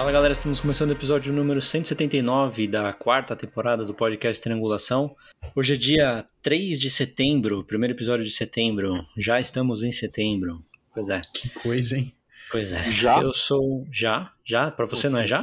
Fala galera, estamos começando o episódio número 179 da quarta temporada do podcast Triangulação. Hoje é dia 3 de setembro, primeiro episódio de setembro. Já estamos em setembro. Pois é. Que coisa, hein? Pois é. Já? Eu sou. Já? Já? Pra você não é já?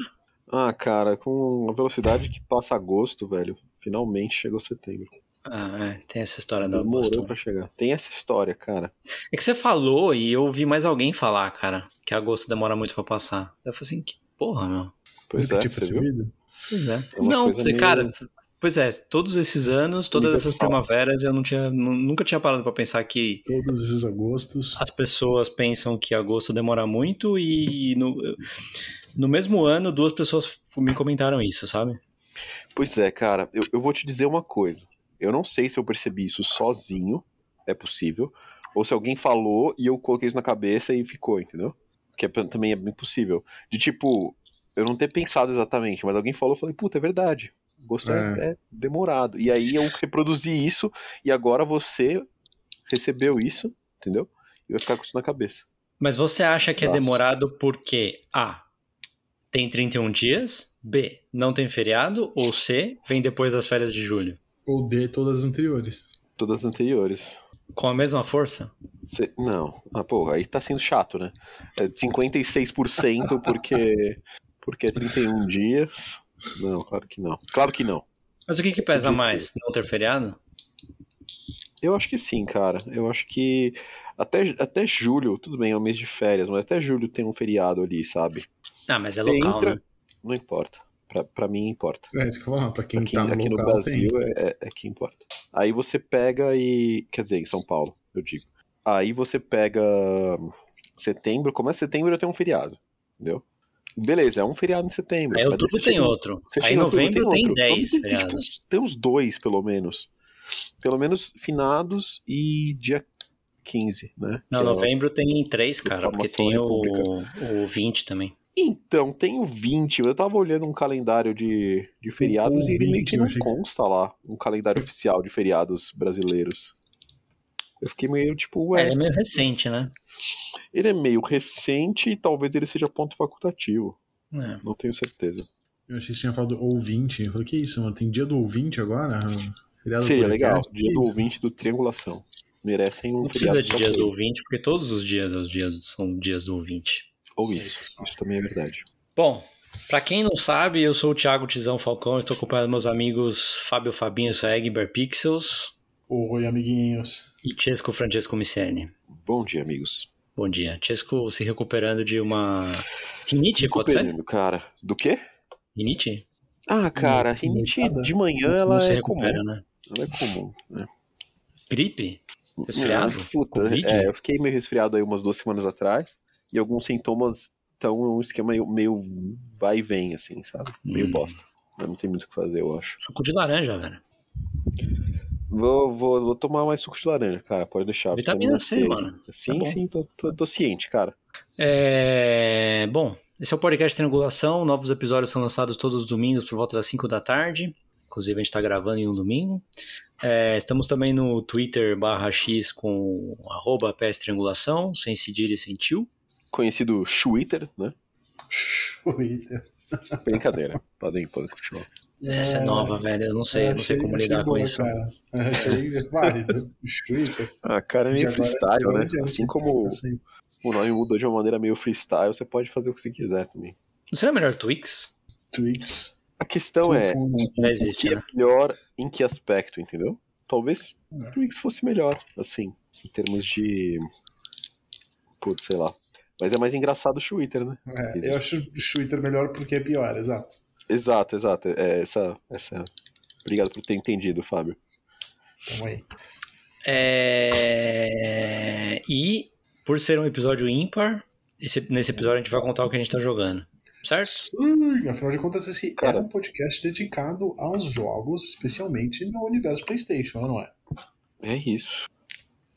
Ah, cara, com a velocidade que passa agosto, velho, finalmente chegou setembro. Ah, é. Tem essa história da Demorou agosto. pra chegar. Tem essa história, cara. É que você falou e eu ouvi mais alguém falar, cara, que agosto demora muito pra passar. Eu falei assim, que porra, meu. Pois Nunca é, tinha você? Pois é. É não, meio- cara, pois é, todos esses anos, todas essas primaveras, eu não tinha, nu- nunca tinha parado pra pensar que Todos esses agostos. as pessoas pensam que agosto demora muito e no, no mesmo ano duas pessoas me comentaram isso, sabe? Pois é, cara, eu, eu vou te dizer uma coisa. Eu não sei se eu percebi isso sozinho, é possível, ou se alguém falou e eu coloquei isso na cabeça e ficou, entendeu? Que é, também é bem possível. De tipo, eu não ter pensado exatamente, mas alguém falou, eu falei, puta, é verdade. Gosto é. é demorado. E aí eu reproduzi isso e agora você recebeu isso, entendeu? E vai ficar com isso na cabeça. Mas você acha que é demorado porque A. Tem 31 dias, B. Não tem feriado, ou C. Vem depois das férias de julho. Ou de todas as anteriores. Todas as anteriores. Com a mesma força? Cê- não. Ah, pô, aí tá sendo chato, né? É 56% porque, porque é 31 dias. Não, claro que não. Claro que não. Mas o que, que pesa mais? Não ter feriado? Eu acho que sim, cara. Eu acho que até, até julho, tudo bem, é um mês de férias, mas até julho tem um feriado ali, sabe? Ah, mas é Você local, entra- né? Não importa. Pra, pra mim importa. É isso que eu vou falar. Pra quem Aqui, tá no aqui no local, Brasil tem. é, é, é que importa. Aí você pega e. Quer dizer, em São Paulo, eu digo. Aí você pega setembro, começa setembro eu tenho um feriado. Entendeu? Beleza, é um feriado em setembro. Aí outubro tem outro. Aí novembro tem outro. 10 Vamos ter, tipo, feriados. uns- tem uns dois, pelo menos. Pelo menos finados e dia 15, né? Não, Que é o- novembro tem 3, cara, porque tem o, o 20 também. Então, tem o 20. Eu tava olhando um calendário de, de feriados o e ele meio 20, que não consta lá. Um calendário oficial de feriados brasileiros. Eu fiquei meio tipo, É, ué. ele é meio recente, né? Ele é meio recente e talvez ele seja ponto facultativo. É. Não tenho certeza. Eu achei que você tinha falado ouvinte. Eu falei, que isso, mano? Tem dia do ouvinte agora? Feriado do Seria podcast? legal. Que Dia do isso? ouvinte do Triangulação. Merecem um Não precisa feriado de dias pra do ouvinte, porque todos os dias, os dias são dias do ouvinte. Ou isso. Isso também é verdade. Bom, pra quem não sabe, eu sou o Thiago Tizão Falcão, estou acompanhando meus amigos Fábio Fabinho Saeg, Pixels Oi, amiguinhos. e Chesco Francesco Miceni. Bom dia, amigos. Bom dia. Chesco se recuperando de uma rinite, pode ser? Recuperando, cara. Do quê? Rinite? Ah, cara, rinite de manhã Não ela se é comum. recupera, né? Ela é comum, né? Gripe? Resfriado? Ah, puta, é, eu fiquei meio resfriado aí umas duas semanas atrás. E alguns sintomas estão um esquema meio, vai e vem, assim, sabe? Meio Hum. bosta. Mas não tem muito o que fazer, eu acho. Suco de laranja, velho. Vou, vou, vou tomar mais suco de laranja, cara. Pode deixar. Vitamina C, mano. Sim, Tá sim, tô, tô, tô ciente, cara. É... Bom, esse é o podcast Triangulação. Novos episódios são lançados todos os domingos por volta das 5 da tarde. Inclusive, a gente está gravando em um domingo. É, estamos também no Twitter barra X com arroba PS Triangulação, sem cedilha e sem tio. Conhecido Twitter, né? Twitter. Brincadeira. podem, podem continuar. Essa é, É. nova, velho. Eu não sei, eu não sei como lidar com boa, isso. Cara. Achei válido. Twitter. Ah, cara, é meio freestyle, agora né? Assim como assim. o nome mudou de uma maneira meio freestyle, você pode fazer o que você quiser também. Não seria melhor Twix? Tweets. A questão é. Já existe, que é melhor em que aspecto, entendeu? Talvez É. Twix fosse melhor, assim, em termos de. Putz, sei lá. Mas é mais engraçado o Twitter, né? É, eu acho o Twitter melhor porque é pior, exato. Exato, exato. É essa, essa. Obrigado por ter entendido, Fábio. Tamo aí. É... E por ser um episódio ímpar, esse- nesse episódio a gente vai contar o que a gente tá jogando. Certo? Sim, afinal de contas, esse Cara. é um podcast dedicado aos jogos, especialmente no universo PlayStation, não é? É isso.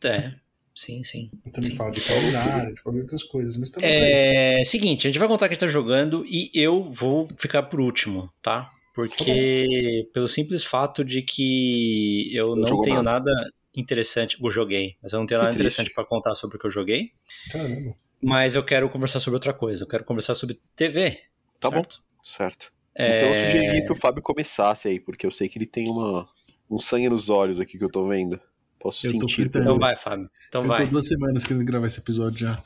É. sim, sim. Eu também Sim. falo de calendário, de outras coisas, mas também é... É, seguinte, a gente vai contar que a gente tá jogando e eu vou ficar por último, tá? Porque pelo simples fato de que eu não jogou tenho nada. nada interessante, eu joguei, mas eu não tenho Que nada triste. interessante pra contar sobre o que eu joguei, Caramba. mas eu quero conversar sobre outra coisa, eu quero conversar sobre TV. Tá bom, certo? certo. É, Então eu sugeriria que o Fábio começasse aí, porque eu sei que ele tem uma, um sangue nos olhos aqui que eu tô vendo. Posso Eu sentir. Então vai, Fábio. Então eu vai. tô duas semanas querendo gravar esse episódio já.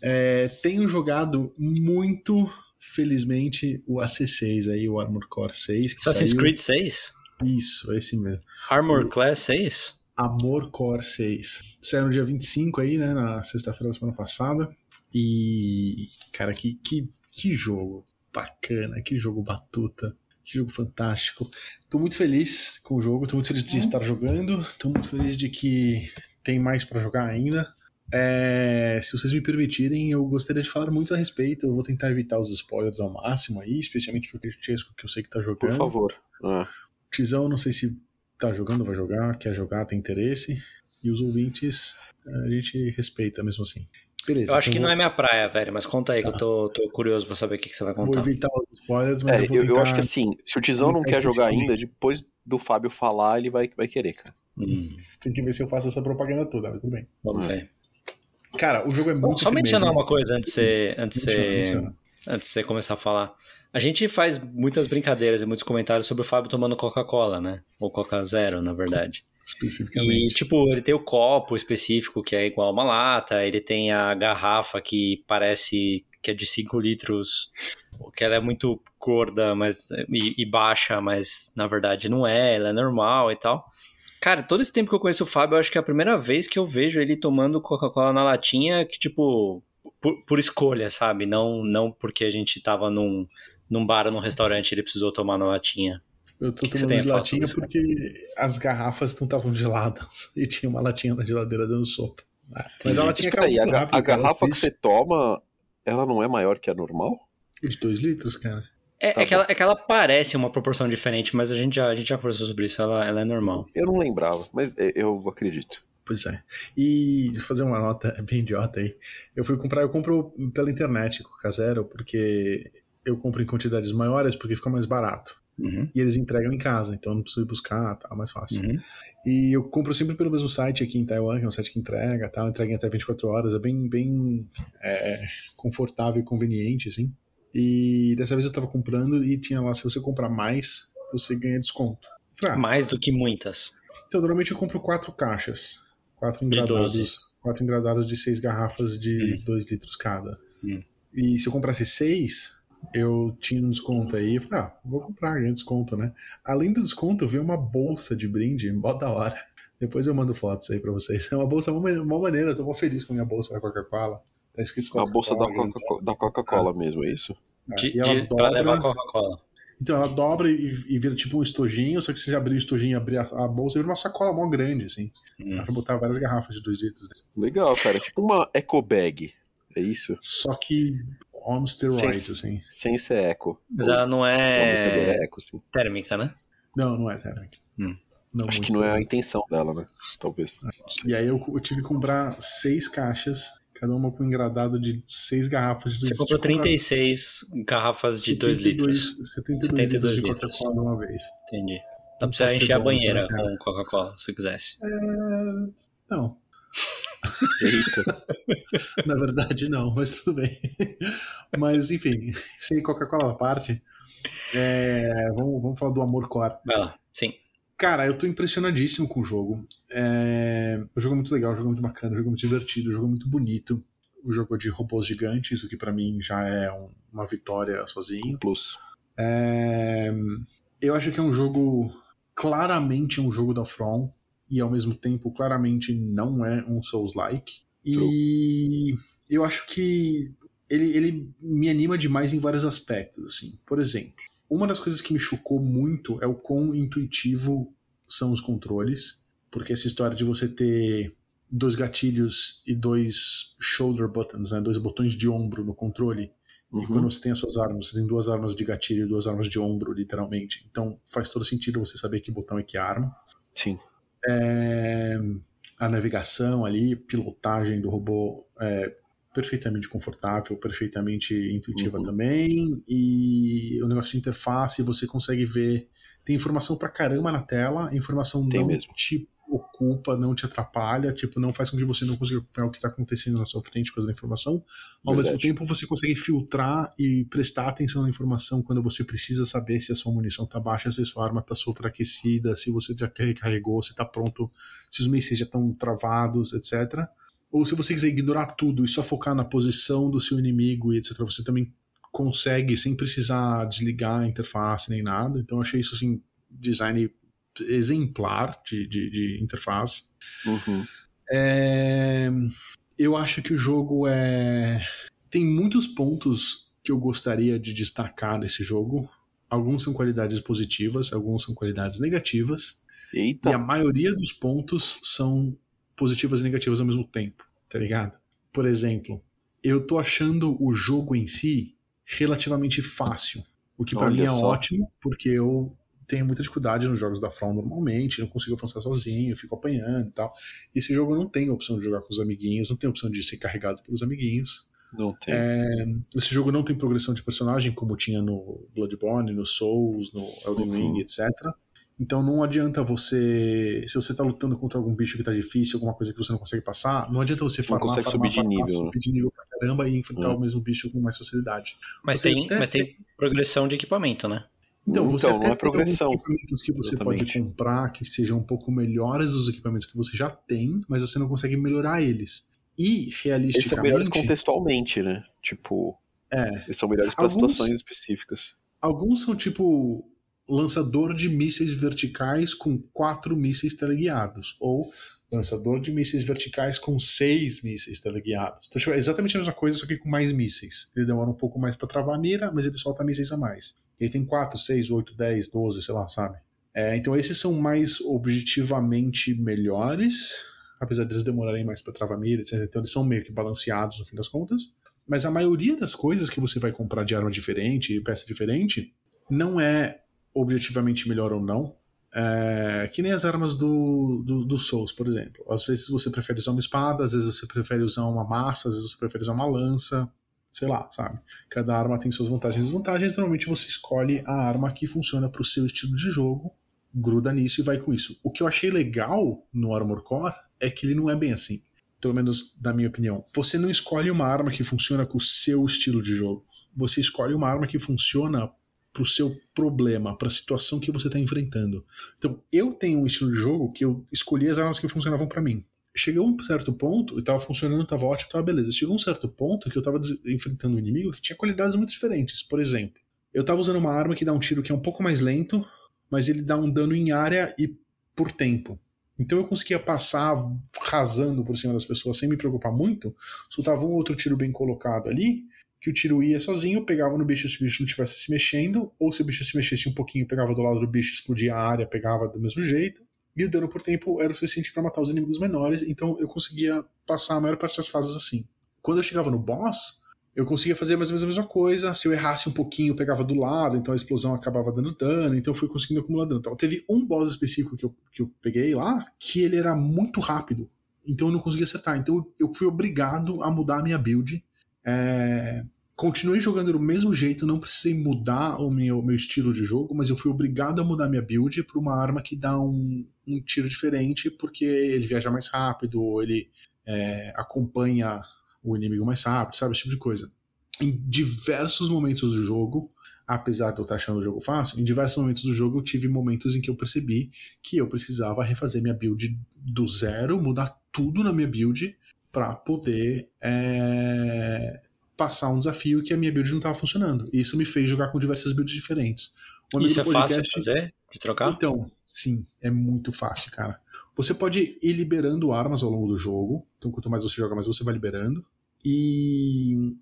É, tenho jogado muito, felizmente, o AC6 aí, o Armor Core 6. Que Assassin's saiu... Creed 6? Isso, esse mesmo. Armor Class 6? Amor Core 6. Saiu no dia 25 aí, né? Na sexta-feira da semana passada. E, cara, que, que, que jogo bacana, que jogo batuta, que jogo fantástico. Tô muito feliz com o jogo, tô muito feliz de estar jogando, tô muito feliz de que tem mais pra jogar ainda. É, se vocês me permitirem, eu gostaria de falar muito a respeito. Eu vou tentar evitar os spoilers ao máximo aí, especialmente pro Chesco, que eu sei que tá jogando. Por favor. Ah, Tizão, não sei se tá jogando, vai jogar, quer jogar, tem interesse. E os ouvintes, a gente respeita mesmo assim. Beleza. Eu acho que então não é minha praia, velho, mas conta aí que Tá. eu tô, tô curioso pra saber o que, que você vai vou, contar. vou evitar os spoilers, mas é, eu vou tentar... eu acho que assim, se o Tizão não quer jogar ainda, depois do Fábio falar, ele vai, vai querer, cara. Hum, Tem que ver se eu faço essa propaganda toda, mas tudo bem. vamos É. ver. Cara, o jogo é muito só mencionar uma coisa antes de você, antes de Menciona, antes de você começar a falar. A gente faz muitas brincadeiras e muitos comentários sobre o Fábio tomando Coca-Cola, né? Ou Coca Zero, na verdade. E, Especificamente. tipo, ele tem o copo específico que é igual uma lata, ele tem a garrafa que parece que é de 5 litros, que ela é muito gorda mas, e, e baixa, mas na verdade não é, ela é normal e tal. Cara, todo esse tempo que eu conheço o Fábio, eu acho que é a primeira vez que eu vejo ele tomando Coca-Cola na latinha, que, tipo, por, por escolha, sabe? Não, não porque a gente tava num, num bar ou num restaurante ele precisou tomar na latinha. Eu tô que tomando de latinha porque as garrafas não estavam geladas e tinha uma latinha na geladeira dando sopa. Ah, Mas a latinha Espera acabou aí, a, rápido. a cara, garrafa que você toma, ela não é maior que a normal? De 2 litros, cara. É, Tá é, que ela, é que ela parece uma proporção diferente, mas a gente já, a gente já conversou sobre isso, ela, ela é normal. Eu não lembrava, mas é, eu acredito. Pois é. E fazer uma nota bem idiota aí. Eu fui comprar, eu compro pela internet Coca Zero, porque eu compro em quantidades maiores porque fica mais barato. Uhum, E eles entregam em casa, então eu não preciso ir buscar, tá mais fácil. uhum. E eu compro sempre pelo mesmo site aqui em Taiwan, que é um site que entrega, tal, entrega em até 24 horas, é bem, bem é, confortável e conveniente, assim. E dessa vez eu tava comprando e tinha lá, se você comprar mais, você ganha desconto. Ah, Mais do que muitas. então, normalmente eu compro quatro caixas. Quatro De engradados. Quatro engradados de seis garrafas de dois litros cada. Hum. E se eu comprasse seis, eu tinha um desconto aí. Eu falei, ah, vou comprar, ganho desconto, né? Além do desconto, eu vi uma bolsa de brinde, mó da hora. Depois eu mando fotos aí pra vocês. É uma bolsa mó mane- mó maneira, eu tô mó feliz com a minha bolsa da Coca-Cola. Tá escrito A bolsa da Coca-Cola, Coca- então, da Coca-Cola mesmo, é isso? é, De, de- pra dobra- levar Coca-Cola. então ela dobra e, e vira tipo um estojinho, só que se você abrir o estojinho e abrir a, a bolsa, vira uma sacola mó grande, assim. Hum. Dá pra botar várias garrafas de 2 litros. Legal, cara. Tipo uma eco bag. É isso? Só que on steroids, Sem- assim. Sem ser eco. Mas ela não Não, é é eco, sim. térmica, né? Não, não é térmica. Hum. Acho muito que não é a intenção dela, né? Talvez. Não sei. E aí eu, eu tive que comprar seis caixas, cada uma com um engradado de seis garrafas de 2 Você comprou 36 garrafas de 2 litros. 72, 72 litros de litros. Coca-Cola de uma vez. Entendi. Dá pra Não você encher a banheira com Coca-Cola, se quisesse. É, Não, Eita. na verdade não, mas tudo bem. Mas enfim, sem Coca-Cola à parte, é, vamos, vamos falar do Amor Core. Vai lá. Sim. Cara, eu tô impressionadíssimo com o jogo. É... O jogo é muito legal, o jogo é muito bacana, o jogo é muito divertido, o jogo é muito bonito. O jogo é de robôs gigantes, o que pra mim já é um- uma vitória sozinho. Plus. É, Eu acho que é um jogo claramente um jogo da From e ao mesmo tempo claramente não é um Souls-like. E eu acho que ele, ele me anima demais em vários aspectos. Assim. Por exemplo, uma das coisas que me chocou muito é o quão intuitivo são os controles, porque essa história de você ter dois gatilhos e dois shoulder buttons, né, dois botões de ombro no controle, e Uhum. quando você tem as suas armas, você tem duas armas de gatilho e duas armas de ombro, literalmente. Então faz todo sentido você saber que botão é que arma. Sim. É, a navegação ali, pilotagem do robô é perfeitamente confortável, perfeitamente intuitiva uhum. também. E o negócio de interface, você consegue ver. Tem informação pra caramba na tela, informação tem não mesmo. te ocupa, não te atrapalha, tipo, não faz com que você não consiga acompanhar o que está acontecendo na sua frente com a informação. Ao Verdade. mesmo tempo, você consegue filtrar e prestar atenção na informação quando você precisa saber se a sua munição está baixa, se a sua arma está superaquecida, se você já recarregou, se está pronto, se os mísseis já estão travados, etc. Ou se você quiser ignorar tudo e só focar na posição do seu inimigo e etc., você também consegue sem precisar desligar a interface nem nada. Então, eu achei isso assim, design exemplar de, de, de interface. Uhum. É, eu acho que o jogo é tem muitos pontos que eu gostaria de destacar nesse jogo. Alguns são qualidades positivas, alguns são qualidades negativas. Eita. E a maioria dos pontos são positivas e negativas ao mesmo tempo, tá ligado? Por exemplo, eu tô achando o jogo em si relativamente fácil. O que para mim é só. ótimo, porque eu tenho muita dificuldade nos jogos da From normalmente, não consigo avançar sozinho, fico apanhando e tal. Esse jogo não tem opção de jogar com os amiguinhos, não tem opção de ser carregado pelos amiguinhos. Não tem. É, esse jogo não tem progressão de personagem, como tinha no Bloodborne, no Souls, no Elden Ring, uhum. etc. Então não adianta você. Se você tá lutando contra algum bicho que tá difícil, alguma coisa que você não consegue passar, não adianta você farmar, não farmar, subir farmar, de nível, subir né? de nível pra caramba e enfrentar uhum. o mesmo bicho com mais facilidade. Mas, tem, mas tem progressão de equipamento, né? Então, você então, até não é progressão. equipamentos que você Exatamente. pode comprar que sejam um pouco melhores dos equipamentos que você já tem, mas você não consegue melhorar eles. E, realisticamente... Eles são melhores contextualmente, né? Tipo... É. Eles são melhores para alguns, situações específicas. Alguns são, tipo, lançador de mísseis verticais com quatro mísseis teleguiados. Ou lançador de mísseis verticais com seis mísseis teleguiados. Então, tipo, é exatamente a mesma coisa, só que com mais mísseis. Ele demora um pouco mais para travar a mira, mas ele solta mísseis a mais. Ele tem 4, 6, 8, 10, 12, sei lá, sabe? É, então esses são mais objetivamente melhores, apesar de eles demorarem mais para travar mira, etc. Então eles são meio que balanceados no fim das contas. Mas a maioria das coisas que você vai comprar de arma diferente e peça diferente não é objetivamente melhor ou não. É, que nem as armas do, do, do, Souls, por exemplo. Às vezes você prefere usar uma espada, às vezes você prefere usar uma massa, às vezes você prefere usar uma lança sei lá, sabe? Cada arma tem suas vantagens e desvantagens. Normalmente você escolhe a arma que funciona para o seu estilo de jogo, gruda nisso e vai com isso. O que eu achei legal no Armor Core é que ele não é bem assim. Pelo menos na minha opinião. Você não escolhe uma arma que funciona com o seu estilo de jogo. Você escolhe uma arma que funciona para o seu problema, para a situação que você está enfrentando. Então, eu tenho um estilo de jogo que eu escolhi as armas que funcionavam para mim chegou um certo ponto, e tava funcionando, tava ótimo, tava beleza. Chegou um certo ponto que eu tava enfrentando um inimigo que tinha qualidades muito diferentes. Por exemplo, eu tava usando uma arma que dá um tiro que é um pouco mais lento, mas ele dá um dano em área e por tempo. Então eu conseguia passar rasando por cima das pessoas sem me preocupar muito, soltava um outro tiro bem colocado ali, que o tiro ia sozinho, pegava no bicho se o bicho não estivesse se mexendo, ou se o bicho se mexesse um pouquinho, pegava do lado do bicho, explodia a área, pegava do mesmo jeito e o dano por tempo era o suficiente para matar os inimigos menores, então eu conseguia passar a maior parte das fases assim. Quando eu chegava no boss, eu conseguia fazer mais ou menos a mesma coisa. Se eu errasse um pouquinho, eu pegava do lado, então a explosão acabava dando dano, então eu fui conseguindo acumular dano. Então, teve um boss específico que eu, que eu peguei lá, que ele era muito rápido, então eu não conseguia acertar. Então eu fui obrigado a mudar a minha build. É continuei jogando do mesmo jeito, não precisei mudar o meu, meu estilo de jogo, mas eu fui obrigado a mudar minha build para uma arma que dá um, um, tiro diferente, porque ele viaja mais rápido, ou ele é, acompanha o inimigo mais rápido, sabe? Esse tipo de coisa. Em diversos momentos do jogo, apesar de eu estar achando o jogo fácil, em diversos momentos do jogo eu tive momentos em que eu percebi que eu precisava refazer minha build do zero, mudar tudo na minha build para poder é, passar um desafio que a minha build não estava funcionando. E isso me fez jogar com diversas builds diferentes. Isso é podcast, fácil de fazer? De trocar? Então, sim, é muito fácil, cara. Você pode ir liberando armas ao longo do jogo. Então, quanto mais você joga, mais você vai liberando. E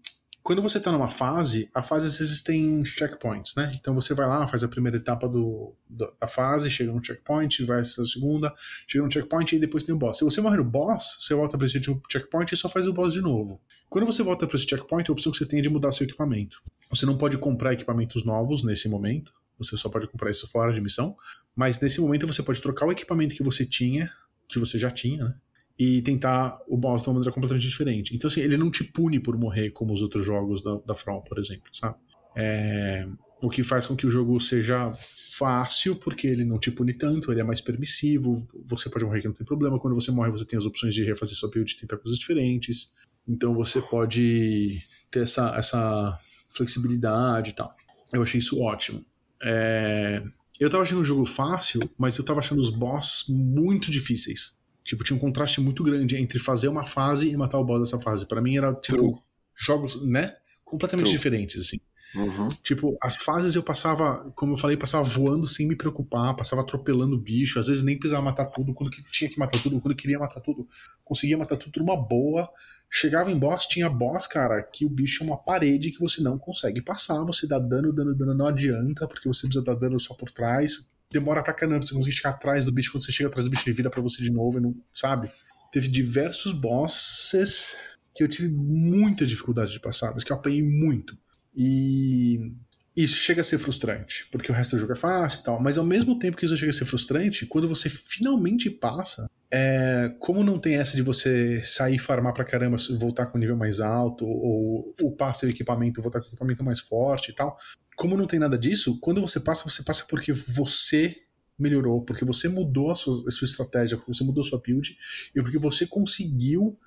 quando você está numa fase, a fase às vezes tem checkpoints, né? Então você vai lá, faz a primeira etapa do, da fase, chega no checkpoint, vai a segunda, chega no checkpoint e depois tem o boss. Se você morrer no boss, você volta para esse checkpoint e só faz o boss de novo. Quando você volta para esse checkpoint, a opção que você tem é de mudar seu equipamento. Você não pode comprar equipamentos novos nesse momento, você só pode comprar isso fora de missão, mas nesse momento você pode trocar o equipamento que você tinha, que você já tinha, né? E tentar o boss de uma maneira completamente diferente. Então, assim, ele não te pune por morrer como os outros jogos da, da From, por exemplo, sabe? É, o que faz com que o jogo seja fácil, porque ele não te pune tanto, ele é mais permissivo, você pode morrer que não tem problema, quando você morre você tem as opções de refazer sua build e tentar coisas diferentes, então você pode ter essa, essa flexibilidade e tal. Eu achei isso ótimo. É... Eu tava achando o jogo fácil, mas eu tava achando os boss muito difíceis. Tipo, tinha um contraste muito grande entre fazer uma fase e matar o boss dessa fase. Para mim era, tipo, True. jogos, né? Completamente True. diferentes, assim. Uhum. Tipo, as fases eu passava, como eu falei, passava voando sem me preocupar, passava atropelando bicho, às vezes nem precisava matar tudo, quando tinha que matar tudo, quando queria matar tudo, conseguia matar tudo numa boa. Chegava em boss, tinha boss, cara, que o bicho é uma parede que você não consegue passar, você dá dano, dano, dano, não adianta, porque você precisa dar dano só por trás. Demora pra caramba você conseguir chegar atrás do bicho, quando você chega atrás do bicho ele vira pra você de novo, não, sabe? Teve diversos bosses que eu tive muita dificuldade de passar, mas que eu apanhei muito. E isso chega a ser frustrante, porque o resto do jogo é fácil e tal, mas ao mesmo tempo que isso chega a ser frustrante, quando você finalmente passa, é, como não tem essa de você sair farmar pra caramba, voltar com um nível mais alto, ou upar seu equipamento, voltar com o equipamento mais forte e tal, como não tem nada disso, quando você passa, você passa porque você melhorou, porque você mudou a sua, a sua estratégia, porque você mudou a sua build, e porque você conseguiu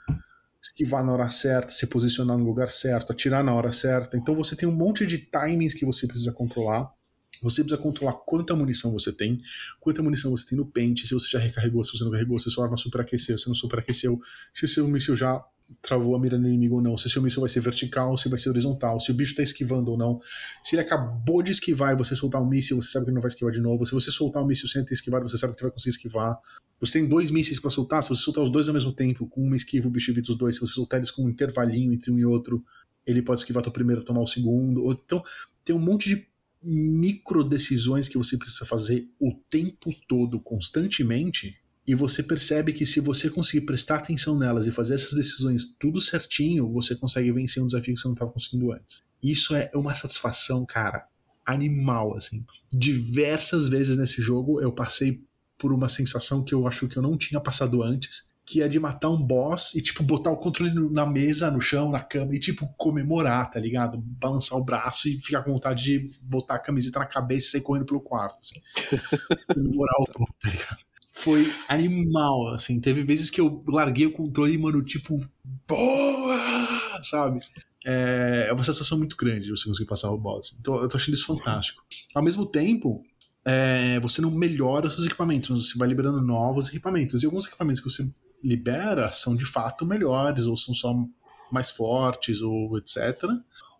esquivar na hora certa, se posicionar no lugar certo, atirar na hora certa. Então você tem um monte de timings que você precisa controlar. Você precisa controlar quanta munição você tem, quanta munição você tem no pente, se você já recarregou, se você não carregou, se sua arma superaqueceu, se não superaqueceu, se o seu míssil já travou a mira no inimigo ou não, se o seu míssil vai ser vertical, se vai ser horizontal, se o bicho está esquivando ou não, se ele acabou de esquivar e você soltar um míssil, você sabe que não vai esquivar de novo, se você soltar um míssil sem ter esquivado, você sabe que vai conseguir esquivar. Você tem dois mísseis para soltar, se você soltar os dois ao mesmo tempo, com uma esquiva, o bicho evita os dois, se você soltar eles com um intervalinho entre um e outro, ele pode esquivar o primeiro, tomar o segundo. Então, tem um monte de micro decisões que você precisa fazer o tempo todo, constantemente, e você percebe que se você conseguir prestar atenção nelas e fazer essas decisões tudo certinho, você consegue vencer um desafio que você não estava conseguindo antes. Isso é uma satisfação, cara, animal, assim. Diversas vezes nesse jogo eu passei por uma sensação que eu acho que eu não tinha passado antes, que é de matar um boss e, tipo, botar o controle na mesa, no chão, na cama e, tipo, comemorar, tá ligado? Balançar o braço e ficar com vontade de botar a camiseta na cabeça e sair correndo pelo quarto, assim. comemorar o tá ligado? Foi animal, assim. Teve vezes que eu larguei o controle e, mano, tipo, boa, sabe? É, é uma sensação muito grande você conseguir passar o boss. Então eu tô achando isso fantástico. Ao mesmo tempo, é, você não melhora os seus equipamentos, mas você vai liberando novos equipamentos. E alguns equipamentos que você libera são de fato melhores, ou são só mais fortes, ou etc.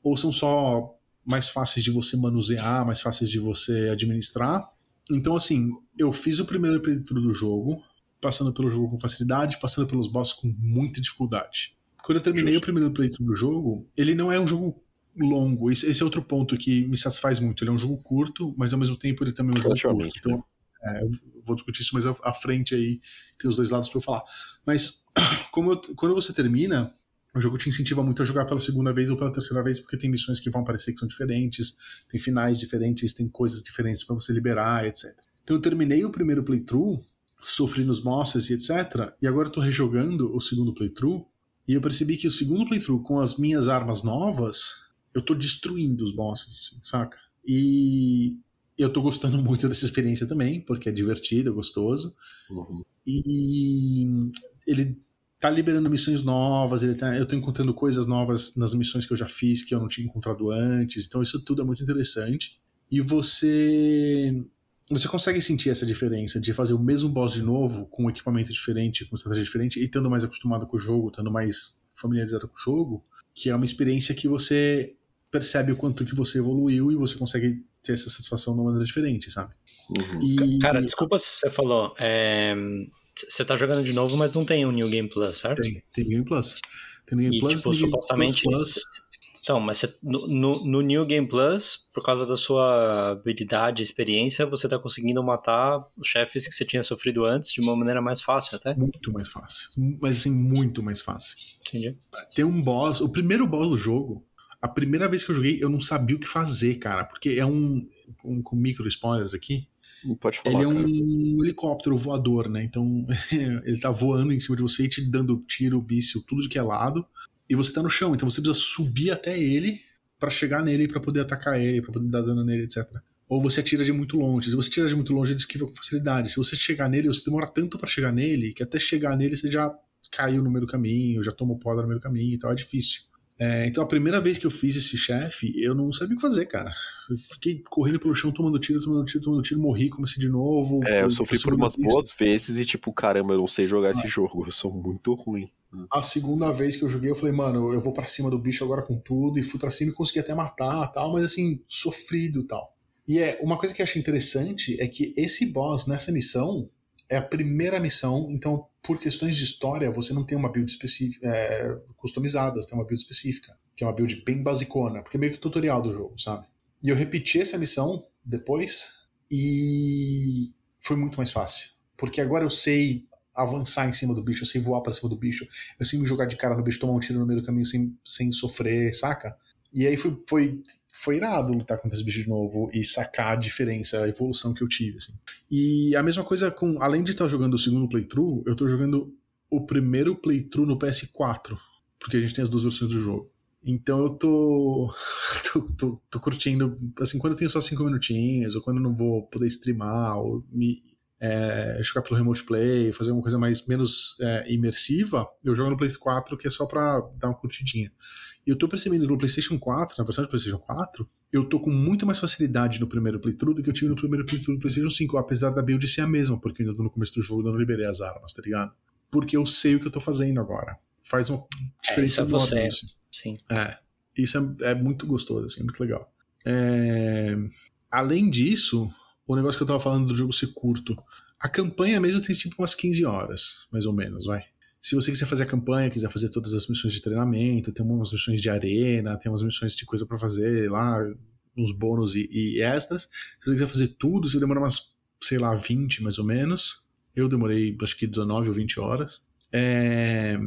Ou são só mais fáceis de você manusear, mais fáceis de você administrar. Então, assim, eu fiz o primeiro playthrough do jogo, passando pelo jogo com facilidade, passando pelos bosses com muita dificuldade. Quando eu terminei Justo. o primeiro playthrough do jogo, ele não é um jogo longo. Esse, esse, é outro ponto que me satisfaz muito. Ele é um jogo curto, mas ao mesmo tempo ele também é um jogo curto. Então, é, vou discutir isso mais à frente aí, tem os dois lados para eu falar. Mas como eu, quando você termina, o jogo te incentiva muito a jogar pela segunda vez ou pela terceira vez, porque tem missões que vão aparecer que são diferentes, tem finais diferentes, tem coisas diferentes para você liberar, etc. Então eu terminei o primeiro playthrough, sofri nos bosses e etc. E agora eu tô rejogando o segundo playthrough. E eu percebi que o segundo playthrough, com as minhas armas novas, eu tô destruindo os bosses, assim, saca? E eu tô gostando muito dessa experiência também, porque é divertido, é gostoso. Uhum. E ele tá liberando missões novas, ele tá, eu tô encontrando coisas novas nas missões que eu já fiz que eu não tinha encontrado antes. Então isso tudo é muito interessante. E você você consegue sentir essa diferença de fazer o mesmo boss de novo, com um equipamento diferente, com estratégia diferente, e estando mais acostumado com o jogo, estando mais familiarizado com o jogo, que é uma experiência que você percebe o quanto que você evoluiu e você consegue ter essa satisfação de uma maneira diferente, sabe? Uhum. E... Cara, desculpa se você falou. É... Você tá jogando de novo, mas não tem o New Game Plus, certo? Tem, tem New Game Plus. Tem New Game e, Plus, tipo, supostamente. Plus, Plus. Então, mas você, no, no, New Game Plus, por causa da sua habilidade e experiência, você tá conseguindo matar os chefes que você tinha sofrido antes de uma maneira mais fácil, até? Muito mais fácil. Mas assim, muito mais fácil. Entendi. Tem um boss, o primeiro boss do jogo, a primeira vez que eu joguei, eu não sabia o que fazer, cara, porque é um. um com micro spoilers aqui. Pode falar. Ele é um cara. helicóptero voador, né? Então ele tá voando em cima de você e te dando tiro, míssil, tudo de que é lado. E você tá no chão, então você precisa subir até ele para chegar nele para poder atacar ele, para poder dar dano nele, etc. Ou você atira de muito longe. Se você tira de muito longe, ele esquiva com facilidade. Se você chegar nele, você demora tanto para chegar nele que até chegar nele você já caiu no meio do caminho, já tomou poda no meio do caminho e tal, é difícil. É, então a primeira vez que eu fiz esse chefe, eu não sabia o que fazer, cara. Eu fiquei correndo pelo chão, tomando tiro, tomando tiro, tomando tiro, morri, comecei de novo. É, eu sofri por umas boas vezes e tipo, caramba, eu não sei jogar ah. esse jogo, eu sou muito ruim. A segunda vez que eu joguei, eu falei, mano, eu vou para cima do bicho agora com tudo, e fui pra cima e consegui até matar tal, mas assim, sofrido tal. E é, uma coisa que eu achei interessante é que esse boss nessa missão, é a primeira missão, então por questões de história você não tem uma build específica, é, customizada, você tem uma build específica, que é uma build bem basicona, porque é meio que tutorial do jogo, sabe? E eu repeti essa missão depois e foi muito mais fácil, porque agora eu sei avançar em cima do bicho, eu sei voar para cima do bicho, eu sei me jogar de cara no bicho, tomar um tiro no meio do caminho sem, sem sofrer, saca? E aí foi, foi, foi irado lutar contra esse bicho de novo e sacar a diferença, a evolução que eu tive, assim. E a mesma coisa com, além de estar jogando o segundo playthrough, eu tô jogando o primeiro playthrough no PS4, porque a gente tem as duas versões do jogo. Então eu tô, tô, tô, tô curtindo, assim, quando eu tenho só cinco minutinhos, ou quando eu não vou poder streamar, ou me, é, jogar pelo Remote Play, fazer uma coisa mais menos é, imersiva, eu jogo no PlayStation 4, que é só pra dar uma curtidinha. E eu tô percebendo no PlayStation 4, na versão do PlayStation 4, eu tô com muito mais facilidade no primeiro playthrough do que eu tive no primeiro playthrough do PlayStation 5, apesar da build ser a mesma, porque eu ainda tô no começo do jogo, eu não liberei as armas, tá ligado? Porque eu sei o que eu tô fazendo agora. Faz uma diferença é, isso é você. Sim. É. Isso é, é muito gostoso, assim, é muito legal. É... Além disso, o negócio que eu tava falando do jogo ser curto. A campanha mesmo tem tipo umas 15 horas, mais ou menos, vai. Se você quiser fazer a campanha, quiser fazer todas as missões de treinamento, tem umas missões de arena, tem umas missões de coisa para fazer lá, uns bônus e, e. Se você quiser fazer tudo, você demora umas, sei lá, 20 mais ou menos. Eu demorei acho que 19 ou 20 horas. É...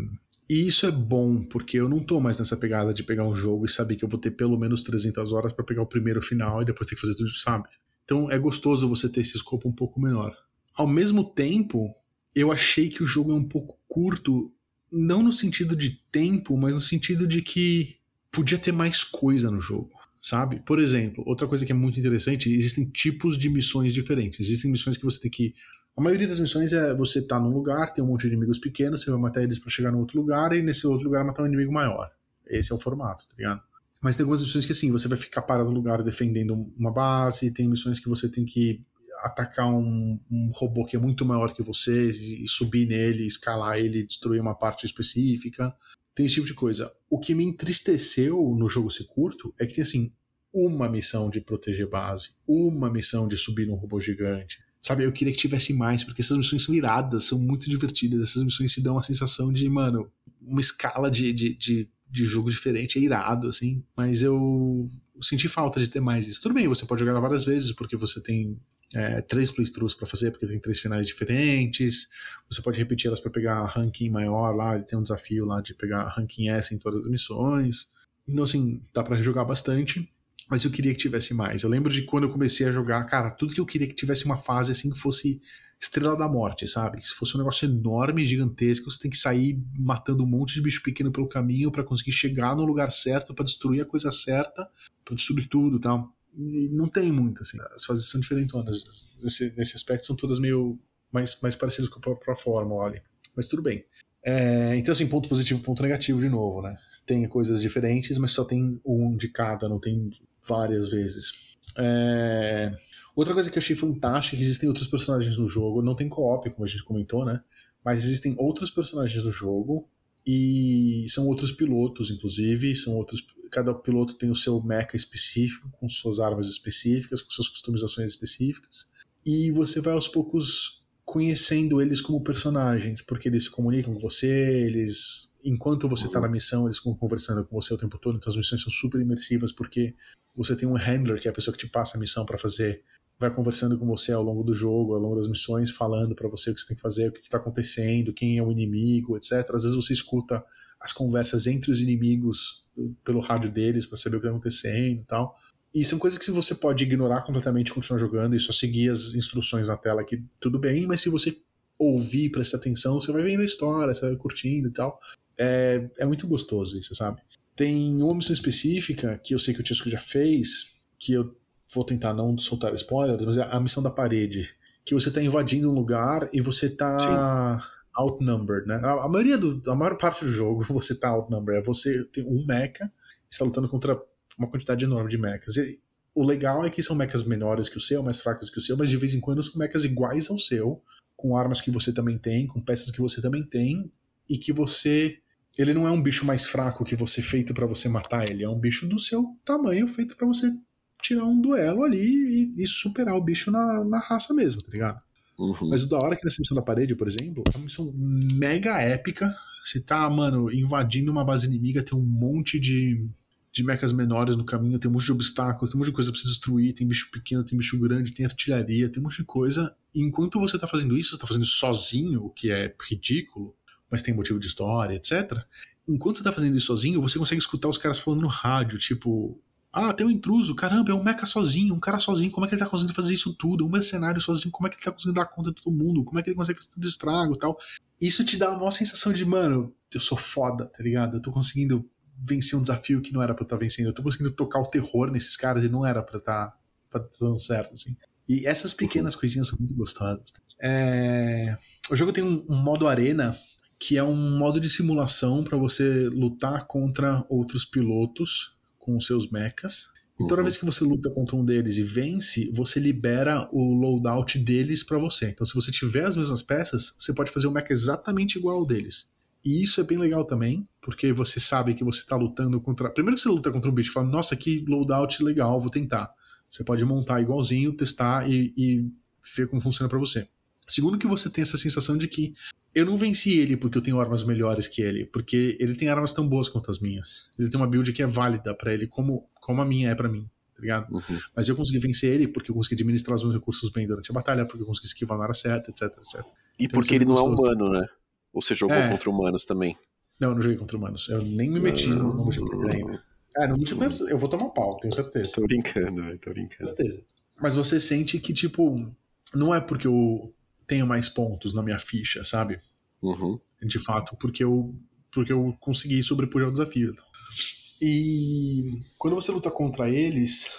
E isso é bom, porque eu não tô mais nessa pegada de pegar um jogo e saber que eu vou ter pelo menos 300 horas para pegar o primeiro final e depois ter que fazer tudo, sabe? Então é gostoso você ter esse escopo um pouco menor. Ao mesmo tempo, eu achei que o jogo é um pouco curto, não no sentido de tempo, mas no sentido de que podia ter mais coisa no jogo, sabe? Por exemplo, outra coisa que é muito interessante, existem tipos de missões diferentes. Existem missões que você tem que a maioria das missões é você tá num lugar, tem um monte de inimigos pequenos, você vai matar eles para chegar no outro lugar e nesse outro lugar matar um inimigo maior. Esse é o formato, tá ligado? Mas tem algumas missões que assim, você vai ficar parado no lugar defendendo uma base, tem missões que você tem que atacar um, um robô que é muito maior que você e subir nele, escalar ele, destruir uma parte específica. Tem esse tipo de coisa. O que me entristeceu no jogo ser curto é que tem assim, uma missão de proteger base, uma missão de subir num robô gigante. Sabe, eu queria que tivesse mais, porque essas missões são iradas, são muito divertidas. Essas missões se dão uma sensação de, mano, uma escala de, de, de de jogo diferente, é irado, assim, mas eu senti falta de ter mais isso. Tudo bem, você pode jogar várias vezes, porque você tem é, três playthroughs para fazer, porque tem três finais diferentes. Você pode repetir elas para pegar ranking maior lá, ele tem um desafio lá de pegar ranking S em todas as missões. Então, assim, dá para rejogar bastante. Mas eu queria que tivesse mais. Eu lembro de quando eu comecei a jogar, cara, tudo que eu queria que tivesse uma fase assim que fosse Estrela da Morte, sabe? Se fosse um negócio enorme, gigantesco, você tem que sair matando um monte de bicho pequeno pelo caminho para conseguir chegar no lugar certo, para destruir a coisa certa, para destruir tudo e tal. E não tem muito, assim. As fases são diferentonas. Nesse, nesse aspecto, são todas meio mais, mais parecidas com a própria forma, olha. Mas tudo bem. É, então, assim, ponto positivo, ponto negativo de novo, né? Tem coisas diferentes, mas só tem um de cada, não tem várias vezes. É, Outra coisa que eu achei fantástica é que existem outros personagens no jogo, não tem co-op, como a gente comentou, né? Mas existem outros personagens no jogo e são outros pilotos, inclusive, são outros. Cada piloto tem o seu mecha específico, com suas armas específicas, com suas customizações específicas. E você vai aos poucos conhecendo eles como personagens, porque eles se comunicam com você, eles. Enquanto você está na missão, eles ficam conversando com você o tempo todo, então as missões são super imersivas, porque você tem um handler, que é a pessoa que te passa a missão para fazer, vai conversando com você ao longo do jogo, ao longo das missões, falando para você o que você tem que fazer, o que está acontecendo, quem é o inimigo, etc. Às vezes você escuta as conversas entre os inimigos pelo rádio deles para saber o que está acontecendo e tal. E são coisas que você pode ignorar completamente e continuar jogando e só seguir as instruções na tela que tudo bem, mas se você ouvir, prestar atenção, você vai vendo a história, você vai curtindo e tal. É, é muito gostoso isso, sabe? Tem uma missão específica que eu sei que o Tisco já fez, que eu vou tentar não soltar spoilers, mas é a missão da parede. Que você tá invadindo um lugar e você tá Sim. outnumbered, né? A, a, maioria do, a maior parte do jogo você tá outnumbered. É você tem um mecha, está lutando contra uma quantidade enorme de mechas. E o legal é que são mechas menores que o seu, mais fracos que o seu, mas de vez em quando são mechas iguais ao seu, com armas que você também tem, com peças que você também tem, e que você. Ele não é um bicho mais fraco que você feito para você matar ele, é um bicho do seu tamanho feito para você tirar um duelo ali e, e superar o bicho na, na raça mesmo, tá ligado? Uhum. Mas o da hora é que nessa missão da parede, por exemplo, é uma missão mega épica. Você tá, mano, invadindo uma base inimiga, tem um monte de, de mechas menores no caminho, tem um monte de obstáculos, tem um monte de coisa pra você destruir, tem bicho pequeno, tem bicho grande, tem artilharia, tem um monte de coisa. E enquanto você tá fazendo isso, você tá fazendo sozinho, o que é ridículo, mas tem motivo de história, etc. Enquanto você tá fazendo isso sozinho, você consegue escutar os caras falando no rádio, tipo, ah, tem um intruso, caramba, é um mecha sozinho, um cara sozinho, como é que ele tá conseguindo fazer isso tudo? Um mercenário sozinho, como é que ele tá conseguindo dar conta de todo mundo? Como é que ele consegue fazer tudo estrago e tal? Isso te dá uma sensação de, mano, eu sou foda, tá ligado? Eu tô conseguindo vencer um desafio que não era pra eu estar tá vencendo. Eu tô conseguindo tocar o terror nesses caras e não era pra tá, tá dando certo, assim. E essas pequenas coisinhas são muito gostosas. É... O jogo tem um, um modo arena que é um modo de simulação para você lutar contra outros pilotos com os seus mechas. E toda uhum. vez que você luta contra um deles e vence, você libera o loadout deles para você. Então, se você tiver as mesmas peças, você pode fazer um mecha exatamente igual ao deles. E isso é bem legal também, porque você sabe que você tá lutando contra. Primeiro que você luta contra um bicho e fala, nossa, que loadout legal, vou tentar. Você pode montar igualzinho, testar e, e ver como funciona para você. Segundo que você tem essa sensação de que eu não venci ele porque eu tenho armas melhores que ele, porque ele tem armas tão boas quanto as minhas. Ele tem uma build que é válida para ele, como, como a minha é para mim, tá ligado? Uhum. Mas eu consegui vencer ele porque eu consegui administrar os meus recursos bem durante a batalha, porque eu consegui esquivar na hora certa, etc, etc. E então, porque ele não é humano, né? Ou você jogou é. contra humanos também? Não, eu não joguei contra humanos. Eu nem me meti no, no multiplayer ainda. É, no multiplayer eu vou tomar pau, tenho certeza. Tô brincando, velho, tô brincando. Certeza. Mas você sente que, tipo, não é porque eu tenho mais pontos na minha ficha, sabe? Uhum. De fato, porque eu, porque eu consegui sobrepujar o desafio. E quando você luta contra eles,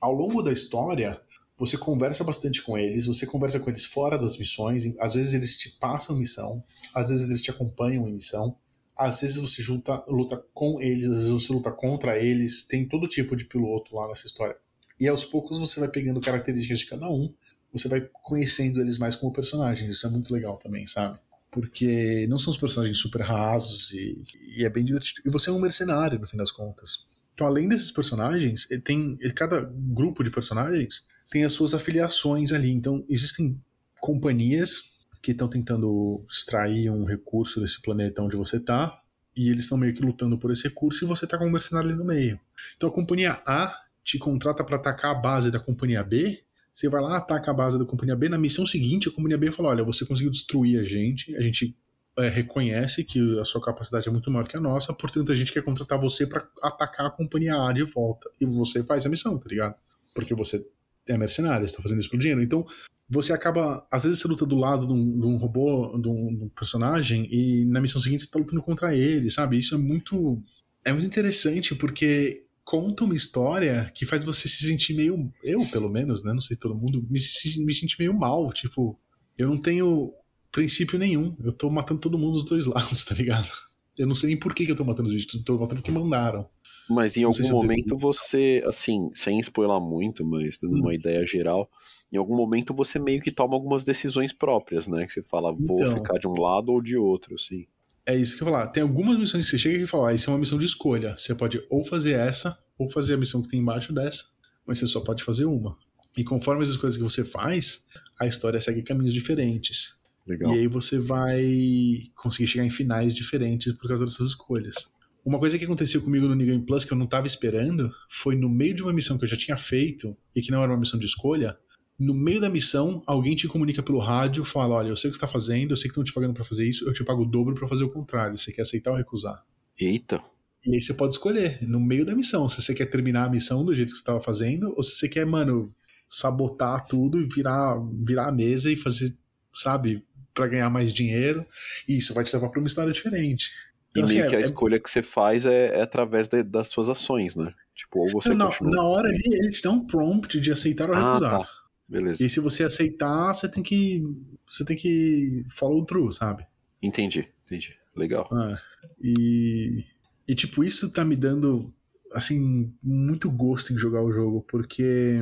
ao longo da história, você conversa bastante com eles, você conversa com eles fora das missões, às vezes eles te passam missão, às vezes eles te acompanham em missão, às vezes você junta, luta com eles, às vezes você luta contra eles, tem todo tipo de piloto lá nessa história. E aos poucos você vai pegando características de cada um, você vai conhecendo eles mais como personagens, isso é muito legal também, sabe? Porque não são os personagens super rasos e, e é bem divertido. E você é um mercenário, no fim das contas. Então, além desses personagens, tem cada grupo de personagens tem as suas afiliações ali. Então, existem companhias que estão tentando extrair um recurso desse planeta onde você está, e eles estão meio que lutando por esse recurso, e você está com um mercenário ali no meio. Então, a companhia A te contrata para atacar a base da companhia B, você vai lá, ataca a base da companhia B, na missão seguinte, a companhia B fala: olha, você conseguiu destruir a gente, a gente é, reconhece que a sua capacidade é muito maior que a nossa, portanto a gente quer contratar você para atacar a companhia A de volta. E você faz a missão, tá ligado? Porque você é mercenário, está fazendo isso pelo dinheiro. Então, você acaba. Às vezes você luta do lado de um, de um robô, de um, de um, personagem, e na missão seguinte você está lutando contra ele, sabe? Isso é muito. É muito interessante porque conta uma história que faz você se sentir meio. Eu, pelo menos, né? Não sei todo mundo, me, me sentir meio mal. Tipo, eu não tenho princípio nenhum. Eu tô matando todo mundo dos dois lados, tá ligado? Eu não sei nem por que, que eu tô matando os bichos, eu tô matando porque mandaram. Mas em algum momento você, assim, sem spoiler muito, mas dando hum. uma ideia geral, em algum momento você meio que toma algumas decisões próprias, né? Que você fala, vou então, ficar de um lado ou de outro, assim. É isso que eu falar. Tem algumas missões que você chega e fala, ah, isso é uma missão de escolha. Você pode ou fazer essa, ou fazer a missão que tem embaixo dessa, mas você só pode fazer uma. E conforme as coisas que você faz, a história segue caminhos diferentes. Legal. E aí você vai conseguir chegar em finais diferentes por causa dessas escolhas. Uma coisa que aconteceu comigo no New Game Plus que eu não estava esperando foi no meio de uma missão que eu já tinha feito e que não era uma missão de escolha. No meio da missão, alguém te comunica pelo rádio, fala: Olha, eu sei o que você está fazendo, eu sei que estão te pagando para fazer isso, eu te pago o dobro para fazer o contrário. Você quer aceitar ou recusar? Eita. E aí você pode escolher, no meio da missão, se você quer terminar a missão do jeito que você estava fazendo, ou se você quer, mano, sabotar tudo e virar, virar a mesa e fazer, sabe, para ganhar mais dinheiro. E isso vai te levar para uma história diferente. Então, e assim, meio assim, que a é, escolha que você faz é, é através de, das suas ações, né? Tipo, ou você continua... na hora ali, ele te dá um prompt de aceitar ou ah, recusar. Tá. Beleza. E se você aceitar, você tem que. Você tem que follow through, sabe? Entendi, entendi. Legal. Ah, e. E tipo, isso tá me dando assim, muito gosto em jogar o jogo, porque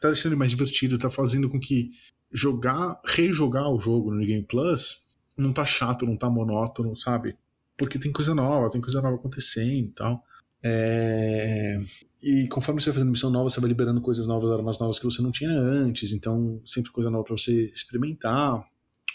tá deixando ele mais divertido, tá fazendo com que jogar, rejogar o jogo no Game Plus não tá chato, não tá monótono, sabe? Porque tem coisa nova, tem coisa nova acontecendo e tal. É... E conforme você vai fazendo missão nova, você vai liberando coisas novas, armas novas que você não tinha antes, então sempre coisa nova para você experimentar.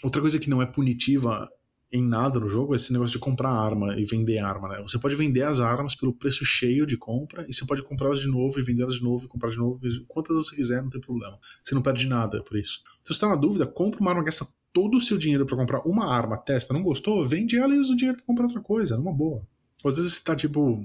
Outra coisa que não é punitiva em nada no jogo é esse negócio de comprar arma e vender arma, né? Você pode vender as armas pelo preço cheio de compra e você pode comprá-las de novo e vendê-las de novo e comprar de novo, quantas você quiser, não tem problema. Você não perde nada por isso. Se você tá na dúvida, compra uma arma, gasta todo o seu dinheiro para comprar uma arma, testa, não gostou, vende ela e usa o dinheiro pra comprar outra coisa, numa boa. Ou às vezes você tá tipo,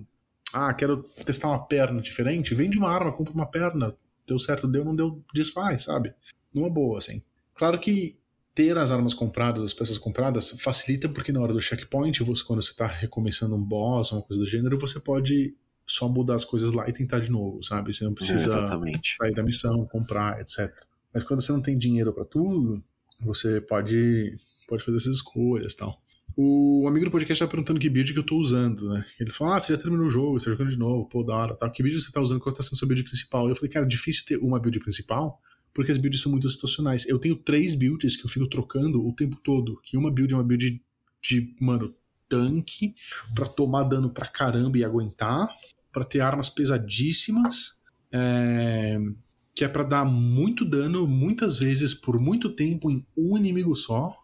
ah, quero testar uma perna diferente, vende uma arma, compra uma perna, deu certo, deu, não deu, desfaz, sabe? Numa boa, assim. Claro que ter as armas compradas, as peças compradas, facilita porque na hora do checkpoint, você, quando você está recomeçando um boss, uma coisa do gênero, você pode só mudar as coisas lá e tentar de novo, sabe? Você não precisa é, sair da missão, comprar, etc. Mas quando você não tem dinheiro para tudo, você pode, pode fazer essas escolhas tal. O amigo do podcast tá perguntando que build que eu tô usando, né? Ele falou: Ah, você já terminou o jogo, você tá jogando de novo, pô, da hora, tal. Que build você tá usando? Qual tá sendo sua build principal? Eu falei, cara, difícil ter uma build principal, porque as builds são muito situacionais. Eu tenho três builds que eu fico trocando o tempo todo. Que uma build é uma build de, mano, tanque, para tomar dano pra caramba e aguentar, para ter armas pesadíssimas, é... que é para dar muito dano, muitas vezes, por muito tempo, em um inimigo só,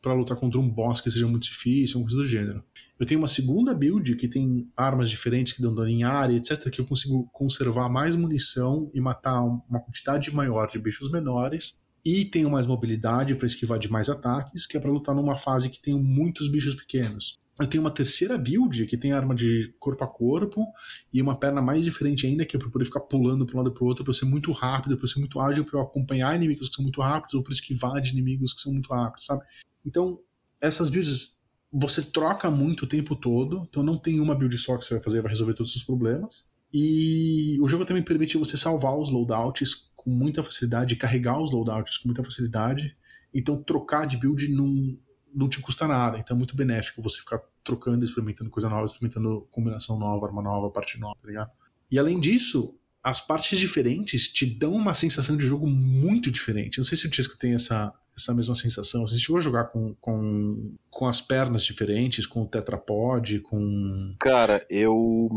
para lutar contra um boss que seja muito difícil, uma coisa do gênero. Eu tenho uma segunda build que tem armas diferentes que dão dano em área, etc, que eu consigo conservar mais munição e matar uma quantidade maior de bichos menores. E tenho mais mobilidade para esquivar de mais ataques, que é para lutar numa fase que tem muitos bichos pequenos. Eu tenho uma terceira build que tem arma de corpo a corpo e uma perna mais diferente ainda, que é para poder ficar pulando para um lado para o outro, para ser muito rápido, para ser muito ágil, para eu acompanhar inimigos que são muito rápidos ou para esquivar de inimigos que são muito rápidos, sabe? Então, essas builds você troca muito o tempo todo, então não tem uma build só que você vai fazer vai resolver todos os problemas. E o jogo também permite você salvar os loadouts com muita facilidade, carregar os loadouts com muita facilidade. Então trocar de build não, não te custa nada, então é muito benéfico você ficar trocando, experimentando coisa nova, experimentando combinação nova, arma nova, parte nova, tá ligado? E além disso, as partes diferentes te dão uma sensação de jogo muito diferente. Não sei se o Tisco tem essa, essa mesma sensação? Você chegou a jogar com, com, com as pernas diferentes, com o tetrapod, com. Cara, eu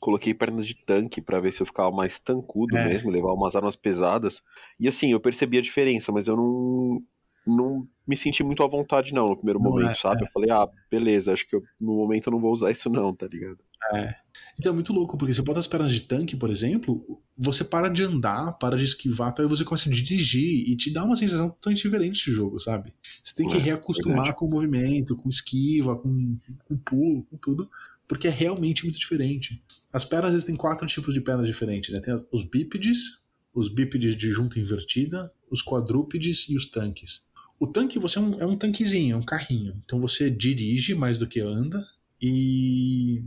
coloquei pernas de tanque para ver se eu ficava mais tancudo é. mesmo, levar umas armas pesadas. E assim, eu percebi a diferença, mas eu não não me senti muito à vontade não no primeiro não momento, é, sabe? É. Eu falei, ah, beleza, acho que eu, no momento eu não vou usar isso não, tá ligado? É. Então é muito louco, porque você bota as pernas de tanque, por exemplo, você para de andar, para de esquivar, tal, e você começa a dirigir e te dá uma sensação totalmente diferente de jogo, sabe? Você tem que é, reacostumar verdade. com o movimento, com esquiva, com, com pulo, com tudo, porque é realmente muito diferente. As pernas existem quatro tipos de pernas diferentes, né? Tem os bípedes, os bípedes de junta invertida, os quadrúpedes e os tanques. O tanque você é um, é um tanquezinho, é um carrinho. Então você dirige mais do que anda e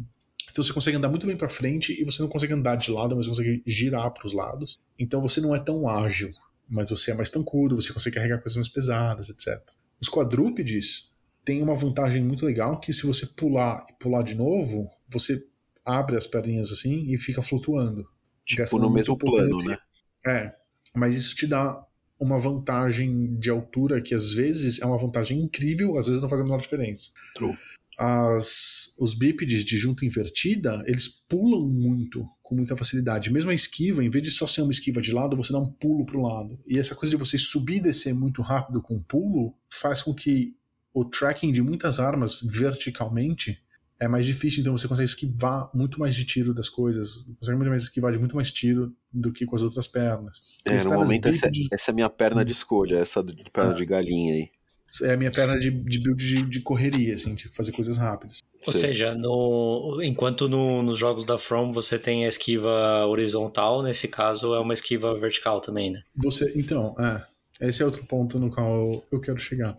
então você consegue andar muito bem para frente e você não consegue andar de lado, mas você consegue girar para os lados. Então você não é tão ágil, mas você é mais tancudo, você consegue carregar coisas mais pesadas, etc. Os quadrúpedes têm uma vantagem muito legal que se você pular e pular de novo, você abre as perninhas assim e fica flutuando. Tipo no mesmo plano, né? É, mas isso te dá uma vantagem de altura que às vezes é uma vantagem incrível, às vezes não faz a menor diferença. True as, os bípedes de junta invertida, eles pulam muito, com muita facilidade. Mesmo a esquiva, em vez de só ser uma esquiva de lado, você dá um pulo para o lado. E essa coisa de você subir e descer muito rápido com pulo faz com que o tracking de muitas armas verticalmente é mais difícil, então você consegue esquivar muito mais de tiro das coisas, consegue muito mais esquivar de muito mais tiro do que com as outras pernas. É, no momento bípedes... essa, essa, é a minha perna de escolha, essa de perna é. de galinha aí é a minha perna de, de build de, de, correria, assim, de fazer coisas rápidas. Ou seja, no, enquanto no, nos jogos da From você tem a esquiva horizontal, nesse caso é uma esquiva vertical também, né? Você, então, é, esse é outro ponto no qual eu, eu quero chegar.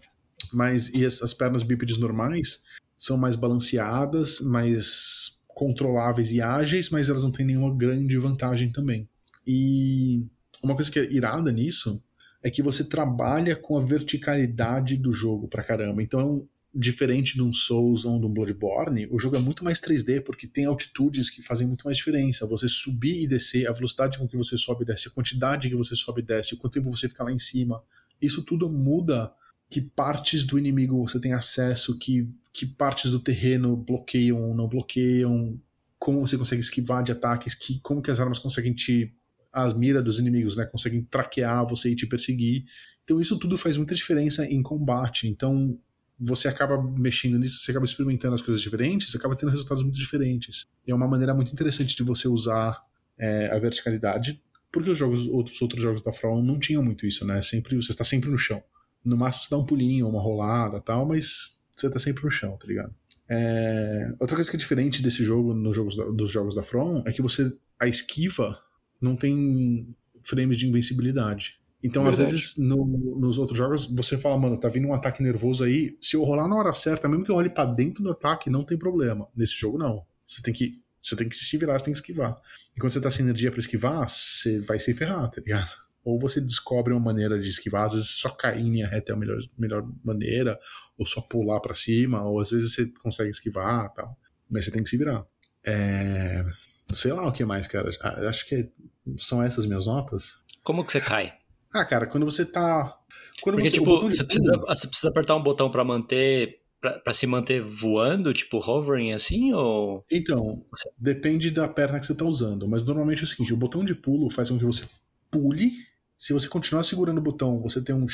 Mas e as, as pernas bípedes normais são mais balanceadas, mais controláveis e ágeis, mas elas não têm nenhuma grande vantagem também. E uma coisa que é irada nisso é que você trabalha com a verticalidade do jogo pra caramba. Então, diferente de um Souls ou de um Bloodborne, o jogo é muito mais 3D, porque tem altitudes que fazem muito mais diferença. Você subir e descer, a velocidade com que você sobe e desce, a quantidade que você sobe e desce, o quanto tempo você fica lá em cima. Isso tudo muda que partes do inimigo você tem acesso, que, que partes do terreno bloqueiam ou não bloqueiam, como você consegue esquivar de ataques, que, como que as armas conseguem te. As miras dos inimigos, né? Conseguem traquear você e te perseguir. Então isso tudo faz muita diferença em combate. Então você acaba mexendo nisso, você acaba experimentando as coisas diferentes, você acaba tendo resultados muito diferentes. E é uma maneira muito interessante de você usar é, a verticalidade, porque os jogos, outros, outros jogos da From não tinham muito isso, né? Sempre, você está sempre no chão. No máximo você dá um pulinho, uma rolada tal, mas você está sempre no chão, tá ligado? É... Outra coisa que é diferente desse jogo nos jogos da, dos jogos da From é que você a esquiva não tem frames de invencibilidade. Então, Verdade. às vezes, no, nos outros jogos, você fala, mano, tá vindo um ataque nervoso aí. Se eu rolar na hora certa, mesmo que eu role pra dentro do ataque, não tem problema. Nesse jogo, não. Você tem que. Você tem que se virar, você tem que esquivar. E quando você tá sem energia para esquivar, você vai se ferrar, tá ligado? Ou você descobre uma maneira de esquivar, às vezes só cair em linha reta é a melhor, melhor maneira, ou só pular para cima, ou às vezes você consegue esquivar tal. Mas você tem que se virar. É... Sei lá o que mais, cara. Acho que são essas minhas notas. Como que você cai? Ah, cara, quando você tá. Quando Porque, você, tipo, você, precisa, você precisa apertar um botão para manter. para se manter voando, tipo hovering assim, ou. Então, depende da perna que você tá usando. Mas normalmente é o seguinte: o botão de pulo faz com que você pule. Se você continuar segurando o botão, você tem um,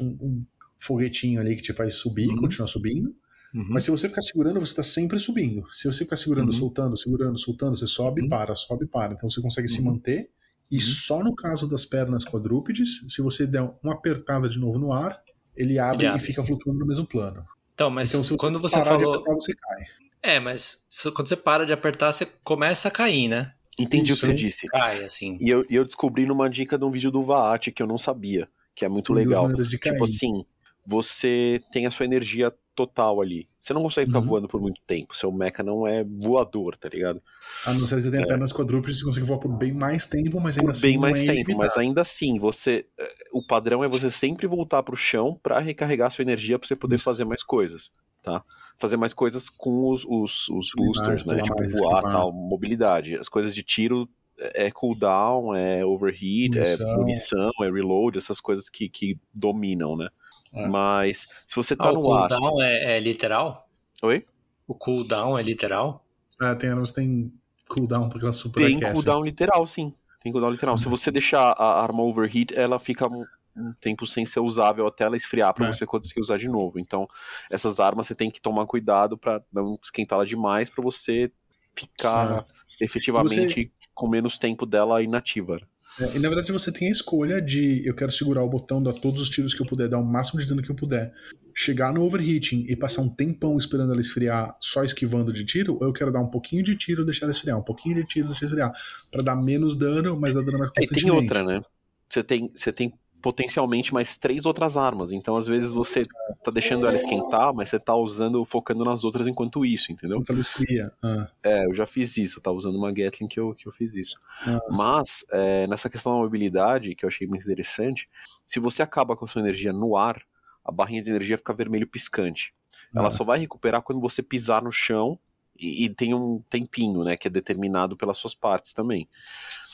um, um foguetinho ali que te faz subir, uhum. continuar subindo. Uhum. Mas se você ficar segurando, você está sempre subindo. Se você ficar segurando, uhum. soltando, segurando, soltando, você sobe e uhum. para, sobe e para. Então você consegue se uhum. manter e uhum. só no caso das pernas quadrúpedes, se você der uma apertada de novo no ar, ele abre, ele abre. e fica flutuando no mesmo plano. Então, mas então, você quando você falou... de apertar, você cai. É, mas quando você para de apertar, você começa a cair, né? Entendi Isso, o que você disse. Cai, assim. E eu, eu descobri numa dica de um vídeo do Vaat que eu não sabia, que é muito legal. Tipo assim, você tem a sua energia total ali. Você não consegue ficar uhum. voando por muito tempo. Seu mecha não é voador, tá ligado? A não ser que você tenha é. pernas quadrúpedes, você consegue voar por bem mais tempo, mas ainda por assim. Bem mais é tempo, mas ainda assim, você. Eh, o padrão é você sempre voltar pro chão para recarregar sua energia para você poder Isso. fazer mais coisas. Tá? Fazer mais coisas com os, os, os boosters, né? Tipo, mais, voar tal, mobilidade. As coisas de tiro é, é cooldown, é overheat, munição. é munição, é reload, essas coisas que, que dominam, né? É. Mas se você tá ah, no o ar. O cooldown é, é, literal? Oi? O cooldown é literal? É, tem armas tem cooldown porque ela super Tem cooldown literal, sim. Tem cooldown literal. Uhum. Se você deixar a arma overheat, ela fica um, um tempo sem ser usável até ela esfriar para é. você conseguir usar de novo. Então, essas armas você tem que tomar cuidado para não esquentá-la demais para você ficar é. efetivamente você... com menos tempo dela inativa. É, e na verdade você tem a escolha de eu quero segurar o botão, dar todos os tiros que eu puder, dar o máximo de dano que eu puder, chegar no overheating e passar um tempão esperando ela esfriar só esquivando de tiro, ou eu quero dar um pouquinho de tiro e deixar ela esfriar, um pouquinho de tiro e deixar ela esfriar, para dar menos dano, mas dar dano mais constantemente. É, tem outra, né? Você tem, você tem potencialmente mais três outras armas. Então, às vezes, você tá deixando ela esquentar, mas você tá usando, focando nas outras enquanto isso, entendeu? Enquanto ela esfria. Ah. É, eu já fiz isso, eu tava usando uma Gatling que eu, que eu fiz isso. Ah. Mas, é, nessa questão da mobilidade, que eu achei muito interessante, se você acaba com a sua energia no ar, a barrinha de energia fica vermelho piscante. Ela ah. só vai recuperar quando você pisar no chão e, e, tem um tempinho, né, que é determinado pelas suas partes também.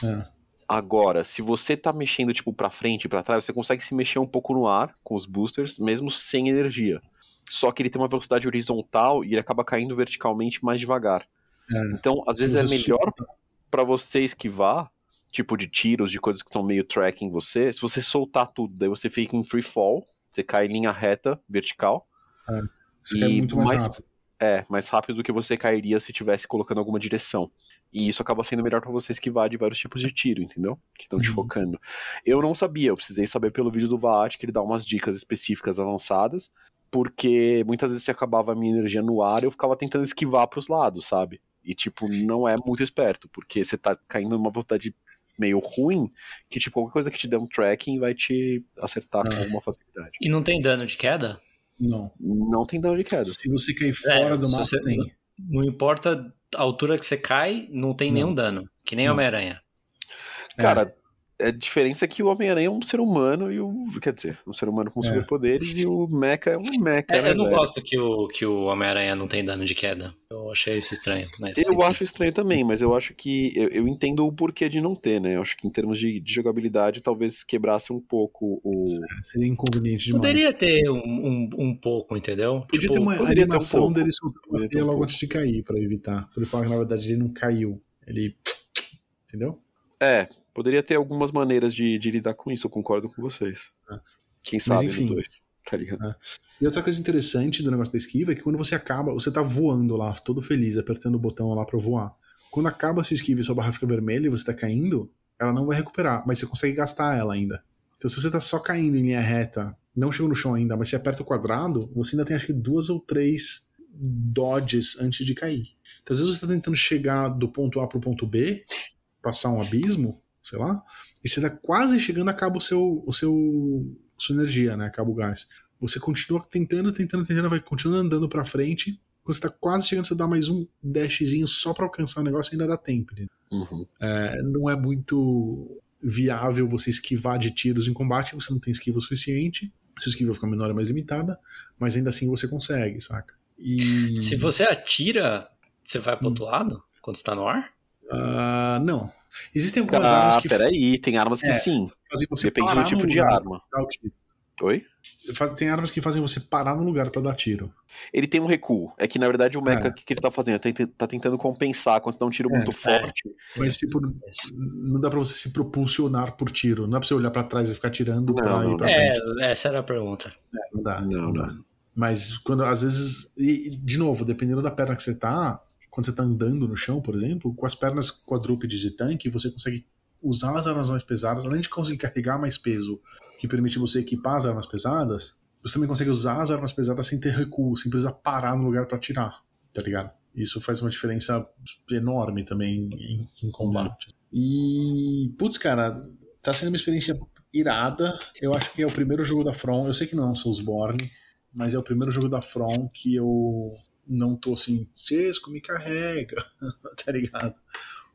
É. Agora, se você tá mexendo tipo para frente e para trás, você consegue se mexer um pouco no ar com os boosters, mesmo sem energia. Só que ele tem uma velocidade horizontal e ele acaba caindo verticalmente mais devagar. É, então, às vezes é melhor para você esquivar, tipo de tiros, de coisas que estão meio tracking você, se você soltar tudo, daí você fica em free fall, você cai em linha reta, vertical. É, você e muito mais, mais rápido. É, mais rápido do que você cairia se tivesse colocando alguma direção. E isso acaba sendo melhor para você esquivar de vários tipos de tiro, entendeu? Que estão te uhum. focando. Eu não sabia, eu precisei saber pelo vídeo do Vaat que ele dá umas dicas específicas avançadas porque muitas vezes se acabava a minha energia no ar, eu ficava tentando esquivar pros lados, sabe? E, tipo, não é muito esperto, porque você tá caindo numa velocidade meio ruim, que, tipo, qualquer coisa que te dê um tracking vai te acertar com É. alguma facilidade. E não tem dano de queda? Não. Não tem dano de queda. Se você cair fora do É, se mapa, você- tem. Não importa a altura que você cai, não tem Não. nenhum dano. Que nem. Homem-Aranha. Cara, a diferença é que o Homem-Aranha é um ser humano e o. Quer dizer, um ser humano com É. superpoderes e o Mecha é um Mecha. É, né, eu não velho? gosto que o, que o Homem-Aranha não tem dano de queda. Eu achei isso estranho. Mas, Eu enfim. acho estranho também, mas eu acho que. Eu, eu entendo o porquê de não ter, né? Eu acho que em termos de, de jogabilidade talvez quebrasse um pouco o. Seria inconveniente demais. Poderia ter um, um, um pouco, entendeu? Podia Tipo, ter uma poderia ter um animação pouco. dele teia um logo pouco. antes de cair, pra evitar. Ele falar que na verdade ele não caiu. Ele. Entendeu? É, poderia ter algumas maneiras de, de lidar com isso, eu concordo com vocês. É. Quem sabe enfim. no 2, tá ligado? E outra coisa interessante do negócio da esquiva é que quando você acaba, você tá voando lá, todo feliz, apertando o botão lá pra voar. Quando acaba a sua esquiva e sua barra fica vermelha e você tá caindo, ela não vai recuperar, mas você consegue gastar ela ainda. Então se você tá só caindo em linha reta, não chegou no chão ainda, mas você aperta o quadrado, você ainda tem acho que duas ou três dodges antes de cair. Então às vezes você tá tentando chegar do ponto A pro ponto B, passar um abismo, sei lá, e você tá quase chegando, acaba o seu, o seu sua energia, né? Acaba o gás. Você continua tentando, tentando, tentando, vai continuando andando pra frente. Quando você tá quase chegando, você dá mais um dashzinho só pra alcançar o negócio e ainda dá tempo. né? Uhum. É, não é muito viável você esquivar de tiros em combate, você não tem esquiva o suficiente. Sua esquiva fica menor e mais limitada, mas ainda assim você consegue, saca? E. Se você atira, você vai pro Hum. outro lado? Quando você tá no ar? Ah, não. Existem algumas armas Ah, que peraí, tem armas que É, sim. fazem você Depende parar do tipo no de arma. Oi? Tem armas que fazem você parar no lugar pra dar tiro. Ele tem um recuo. É que na verdade o Mecha, É. o que, que ele tá fazendo? Ele tá, tá tentando compensar quando você dá um tiro É, muito forte. Mas, tipo, não dá pra você se propulsionar por tiro. Não dá pra você olhar pra trás e ficar tirando Não, pra não, ir pra É, frente. essa era a pergunta. Não dá. Não, dá. não. Mas quando, às vezes, e, e, de novo, dependendo da perna que você tá, quando você tá andando no chão, por exemplo, com as pernas quadrúpedes e tanque, você consegue usar as armas mais pesadas, além de conseguir carregar mais peso, que permite você equipar as armas pesadas, você também consegue usar as armas pesadas sem ter recuo, sem precisar parar no lugar pra atirar, tá ligado? Isso faz uma diferença enorme também em, em combate. E, putz, cara, tá sendo uma experiência irada. Eu acho que é o primeiro jogo da From. Eu sei que não é um Soulsborne, mas é o primeiro jogo da From que eu não tô assim, Sesco, me carrega, tá ligado?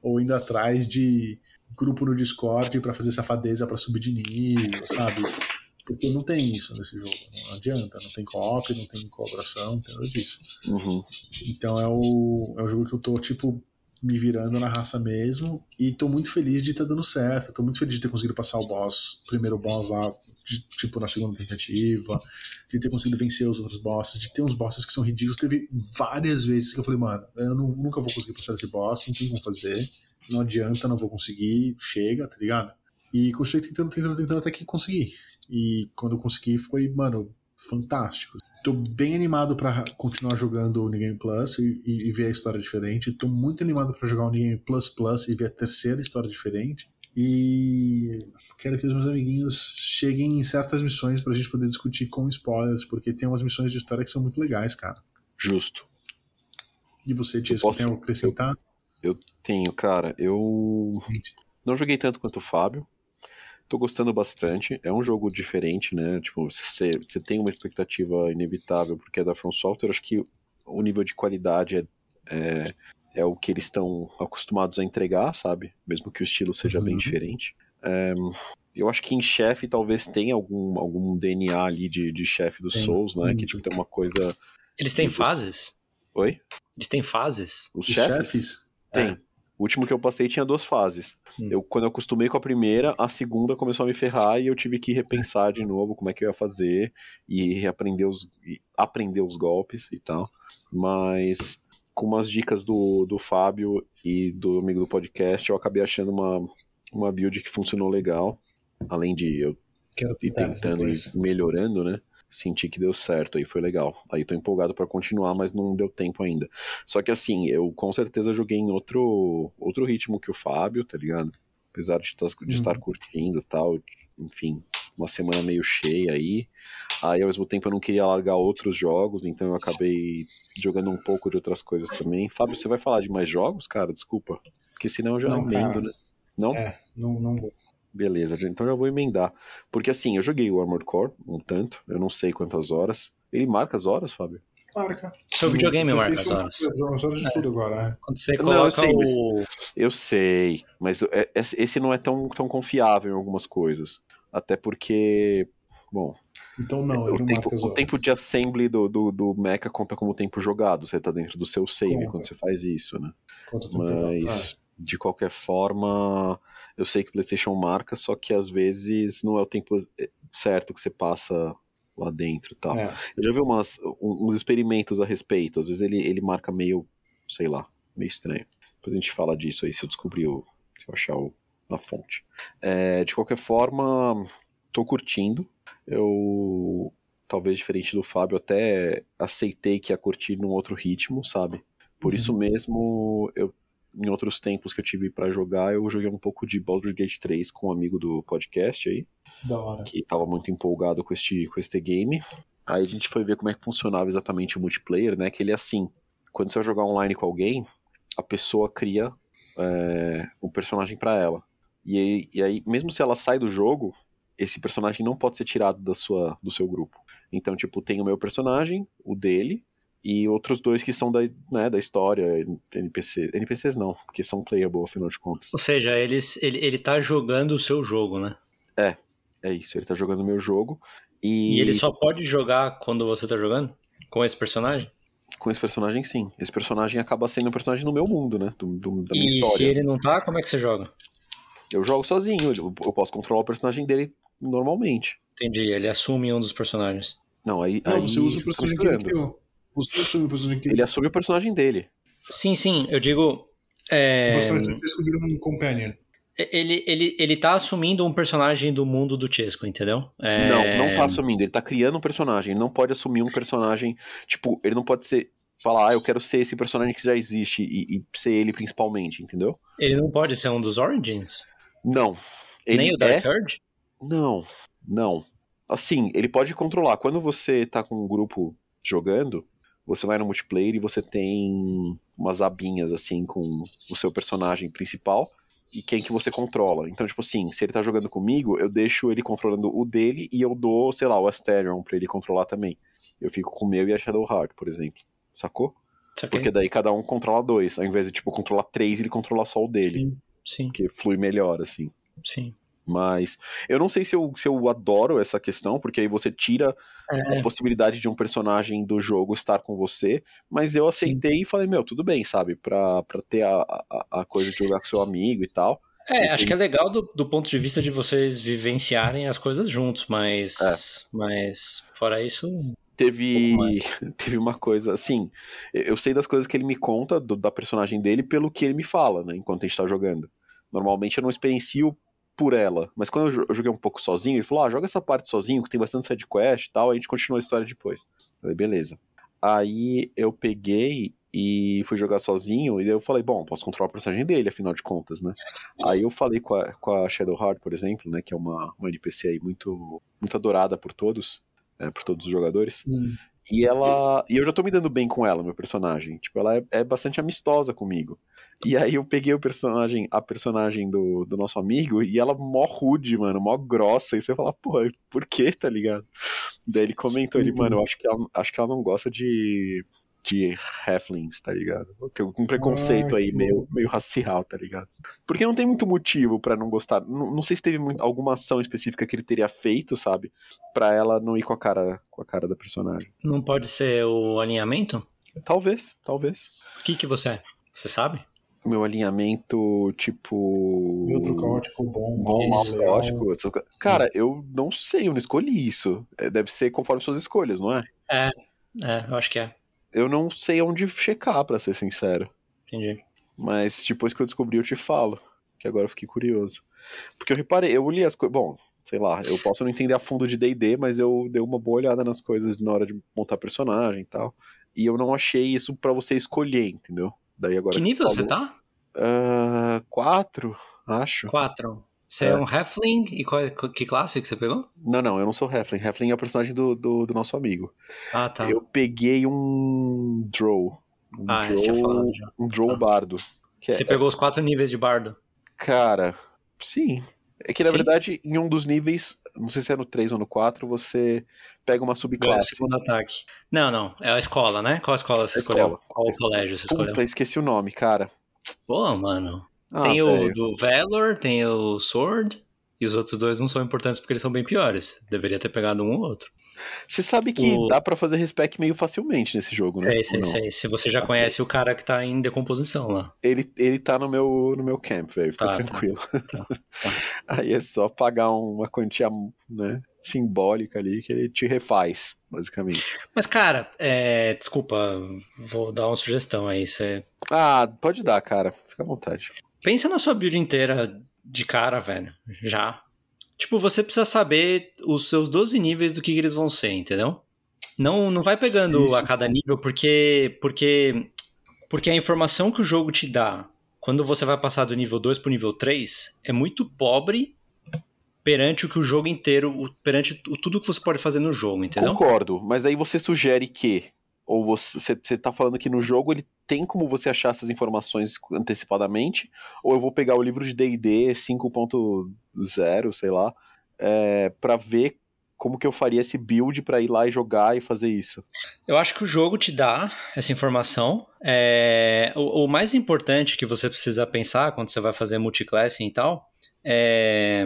Ou indo atrás de grupo no Discord pra fazer safadeza pra subir de nível, sabe? Porque não tem isso nesse jogo, não adianta, não tem co-op, não tem colaboração, não tem nada disso. Uhum. Então é o, é o jogo que eu tô, tipo, me virando na raça mesmo. E tô muito feliz de estar dando certo. Tô muito feliz de ter conseguido passar o boss, o primeiro boss lá, de- tipo, na segunda tentativa. De ter conseguido vencer os outros bosses. De ter uns bosses que são ridículos. Teve várias vezes que eu falei, mano, eu nu- nunca vou conseguir passar esse boss, não tem como fazer. Não adianta, não vou conseguir. Chega, tá ligado? E continuei tentando, tentando, tentando até que consegui. E quando eu consegui foi, mano, fantástico. Tô bem animado pra continuar jogando o New Game Plus e, e- e ver a história diferente. Tô muito animado pra jogar o New Game Plus Plus e ver a terceira história diferente. E quero que os meus amiguinhos cheguem em certas missões pra gente poder discutir com spoilers, porque tem umas missões de história que são muito legais, cara. Justo. E você, Tia, posso- tem algo a acrescentar? Tenho, cara. Eu não joguei tanto quanto o Fábio. Tô gostando bastante. É um jogo diferente, né? Tipo, você, você tem uma expectativa inevitável porque é da From Software. Acho que o nível de qualidade é, é, é o que eles estão acostumados a entregar, sabe? Mesmo que o estilo seja bem Uhum. diferente. É, eu acho que em chefe talvez tenha algum, algum DNA ali de, de chefe dos Tem, Souls, né? Que muito. tipo, tem uma coisa. Eles têm Isso. fases? Oi? Eles têm fases? Os, Os chefes? chefes? Tem. É. O último que eu passei tinha duas fases. Hum. Eu, quando eu acostumei com a primeira, a segunda começou a me ferrar e eu tive que repensar de novo como é que eu ia fazer e reaprender os, e aprender os golpes e tal. Mas com umas dicas do, do Fábio e do amigo do podcast, eu acabei achando uma, uma build que funcionou legal. Além de eu Quero ir tentando e melhorando, né? Senti que deu certo, aí foi legal. Aí tô empolgado pra continuar, mas não deu tempo ainda. Só que assim, eu com certeza joguei em outro, outro ritmo que o Fábio, tá ligado? Apesar de, estar- de Uhum. estar curtindo e tal, enfim. Uma semana meio cheia aí. Aí ao mesmo tempo eu não queria largar outros jogos, então eu acabei jogando um pouco de outras coisas também. Fábio, você vai falar de mais jogos, cara? Desculpa. Porque senão eu já Não, emendo, cara. né? Não? É, não, não vou. Beleza, então já vou emendar. Porque assim, eu joguei o Armored Core um tanto, eu não sei quantas horas. Ele marca as horas, Fábio? Marca. Seu videogame marca as horas. As horas de tudo agora, né? Quando você Não, eu coloca sei, mas- o. Eu sei, mas é- esse não é tão, tão confiável em algumas coisas. Até porque, bom, Então não, o tempo, o tempo de assembly do, do, do mecha conta como tempo jogado. Você tá dentro do seu save Conta. quando você faz isso, né? Mas, de qualquer forma, eu sei que o PlayStation marca, só que às vezes não é o tempo certo que você passa lá dentro e tal. É. Eu já vi umas, um- uns experimentos a respeito. Às vezes ele, ele marca meio, sei lá, meio estranho. Depois a gente fala disso aí se eu descobrir, o, se eu achar o, na fonte. É, de qualquer forma, tô curtindo. Eu, talvez diferente do Fábio, até aceitei que ia curtir num outro ritmo, sabe? Por Uhum. isso mesmo, eu, em outros tempos que eu tive pra jogar, eu joguei um pouco de Baldur's Gate 3 com um amigo do podcast aí Da hora. que estava muito empolgado com este, com este game. Aí a gente foi ver como é que funcionava exatamente o multiplayer, né? Que ele é assim, quando você vai jogar online com alguém, a pessoa cria é, um personagem para ela. E aí, e aí, mesmo se ela sai do jogo, esse personagem não pode ser tirado da sua, do seu grupo. Então, tipo, tem o meu personagem, o dele, e outros dois que são da, né, da história, NPC, NPCs não, porque são playable, afinal de contas. Ou seja, eles, ele, ele tá jogando o seu jogo, né? É isso, ele tá jogando o meu jogo. E, ele só pode jogar quando você tá jogando? Com esse personagem? Com esse personagem, sim. Esse personagem acaba sendo um personagem no meu mundo, né? Do, do- da minha E se história. ele não tá, como é que você joga? Eu jogo sozinho, eu, eu posso controlar o personagem dele normalmente. Entendi, ele assume um dos personagens. Não, aí. Não, aí você usa o personagem que ele criou. Você assume o personagem que Ele assume o personagem dele. Sim, sim, eu digo. É, que vira um companion. ele, ele, ele tá assumindo um personagem do mundo do Chesco, entendeu? É, Não, não tá assumindo. Ele tá criando um personagem. Ele não pode assumir um personagem. Tipo, ele não pode ser. Falar, ah, eu quero ser esse personagem que já existe e, e ser ele principalmente, entendeu? Ele não pode ser um dos Origins? Não. Ele Nem o é Dark Herd? Não, não. Assim, ele pode controlar. Quando você tá com um grupo jogando, você vai no multiplayer e você tem umas abinhas assim com o seu personagem principal e quem que você controla. Então, tipo assim, se ele tá jogando comigo, eu deixo ele controlando o dele e eu dou, sei lá, o Asterion pra ele controlar também. Eu fico com o meu e a Shadowheart, por exemplo. Sacou? Saquei. Porque daí cada um controla dois. Ao invés de, tipo, controlar três, ele controla só o dele. Sim, sim, Que flui melhor, assim. sim. Mas eu não sei se eu, se eu adoro essa questão, porque aí você tira É, a possibilidade de um personagem do jogo estar com você, mas eu aceitei e falei, meu, tudo bem, sabe? Pra, pra ter a, a, a coisa de jogar com seu amigo e tal. É, acho que é legal do, do ponto de vista de vocês vivenciarem as coisas juntos, mas, mas fora isso, Teve, Um teve uma coisa, assim, eu eu sei das coisas que ele me conta, do- da personagem dele, pelo que ele me fala, né, enquanto a gente tá jogando. Normalmente eu não experiencio por ela, mas quando eu jo- eu joguei um pouco sozinho, ele falou, ah, joga essa parte sozinho, que tem bastante sidequest e tal, aí a gente continua a história depois. Eu falei, beleza. Aí eu peguei e fui jogar sozinho, e daí eu falei, bom, posso controlar o personagem dele, afinal de contas, né? Aí eu falei com a, com a Shadowheart, por exemplo, né, que é uma, uma NPC aí muito, muito adorada por todos, é, por todos os jogadores. E ela. E eu já tô me dando bem com ela, meu personagem. Tipo, ela é, é bastante amistosa comigo. E aí eu peguei o personagem, a personagem do, do nosso amigo, e ela mó rude, mano, mó grossa. E você fala, pô, por que, tá ligado? Daí ele comentou, ele, mano, eu acho que ela, acho que ela não gosta de. de halflings, tá ligado? Tem um preconceito Ah, aí, que meio, meio racial, tá ligado? Porque não tem muito motivo pra não gostar. Não, não sei se teve muito- alguma ação específica que ele teria feito, sabe? Pra ela não ir com a cara, com a cara da personagem. não pode ser o alinhamento? Talvez, talvez. O que, que você é? Você sabe? Meu alinhamento, tipo. Neutro caótico, bom, Bom, mal, caótico. Cara, eu não sei, eu não escolhi isso. É, Deve ser conforme suas escolhas, não é? É, eu acho que é. Eu não sei onde checar, pra ser sincero. Entendi. Mas depois que eu descobri, eu te falo. Que agora eu fiquei curioso. Porque eu reparei, eu li as coisas. Bom, sei lá, eu posso não entender a fundo de DD, mas eu dei uma boa olhada nas coisas na hora de montar personagem e tal. E eu não achei isso pra você escolher, entendeu? Daí agora Que nível você tá? Ah, quatro, acho. Quatro. Você é. é. um Halfling? E qual, é, que classe que você pegou? Não, não, eu não sou Halfling. Halfling é o personagem do, do, do nosso amigo. Ah, tá. Eu peguei um Drow. Um ah, Drow, tinha falado já. Um Drow tá. Bardo. Você é, pegou os quatro níveis de Bardo? Cara, sim. É que na sim? verdade, em um dos níveis, não sei se é no 3 ou no 4, você pega uma subclasse. segundo ataque. Não, não. É a escola, né? Qual escola você a escolheu? Escola. Qual colégio você escolheu? Puta, esqueci o nome, cara. Pô, mano. Ah, tem o do Valor, tem o Sword, e os outros dois não são importantes porque eles são bem piores. Deveria ter pegado um ou outro. Você sabe que o... dá para fazer respec meio facilmente nesse jogo, né? Sei, sei, sei. Se você já conhece o cara que tá em decomposição lá. Ele, ele tá no meu, no meu camp, velho. Fica tá, tá. tranquilo. Tá, tá, Aí é só pagar uma quantia né, simbólica ali que ele te refaz, basicamente. Mas, cara, é... desculpa, vou dar uma sugestão aí. Você... Ah, pode dar, cara. Fica à vontade. Pensa na sua build inteira de cara, velho. Já. Tipo, você precisa saber os seus 12 níveis do que, que eles vão ser, entendeu? Não, não vai pegando Isso. a cada nível, porque, porque, porque a informação que o jogo te dá quando você vai passar do nível 2 pro nível 3 é muito pobre perante o que o jogo inteiro, perante tudo que você pode fazer no jogo, entendeu? Concordo, mas aí você sugere que ou você, você tá falando que no jogo ele tem como você achar essas informações antecipadamente? Ou eu vou pegar o livro de D&D 5.0, sei lá, é, para ver como que eu faria esse build para ir lá e jogar e fazer isso? Eu acho que o jogo te dá essa informação. É, o, o, mais importante que você precisa pensar quando você vai fazer multiclassing e tal é,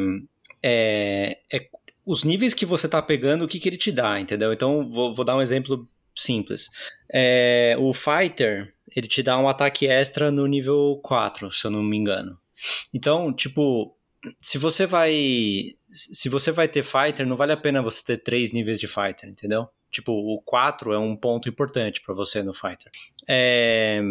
é, é os níveis que você tá pegando, o que, que ele te dá, entendeu? Então, vou, vou dar um exemplo simples. É, o Fighter, ele te dá um ataque extra no nível 4, se eu não me engano. Então, tipo, se você vai. Se você vai ter Fighter, não vale a pena você ter três níveis de Fighter, entendeu? Tipo, o 4 é um ponto importante para você no Fighter. É,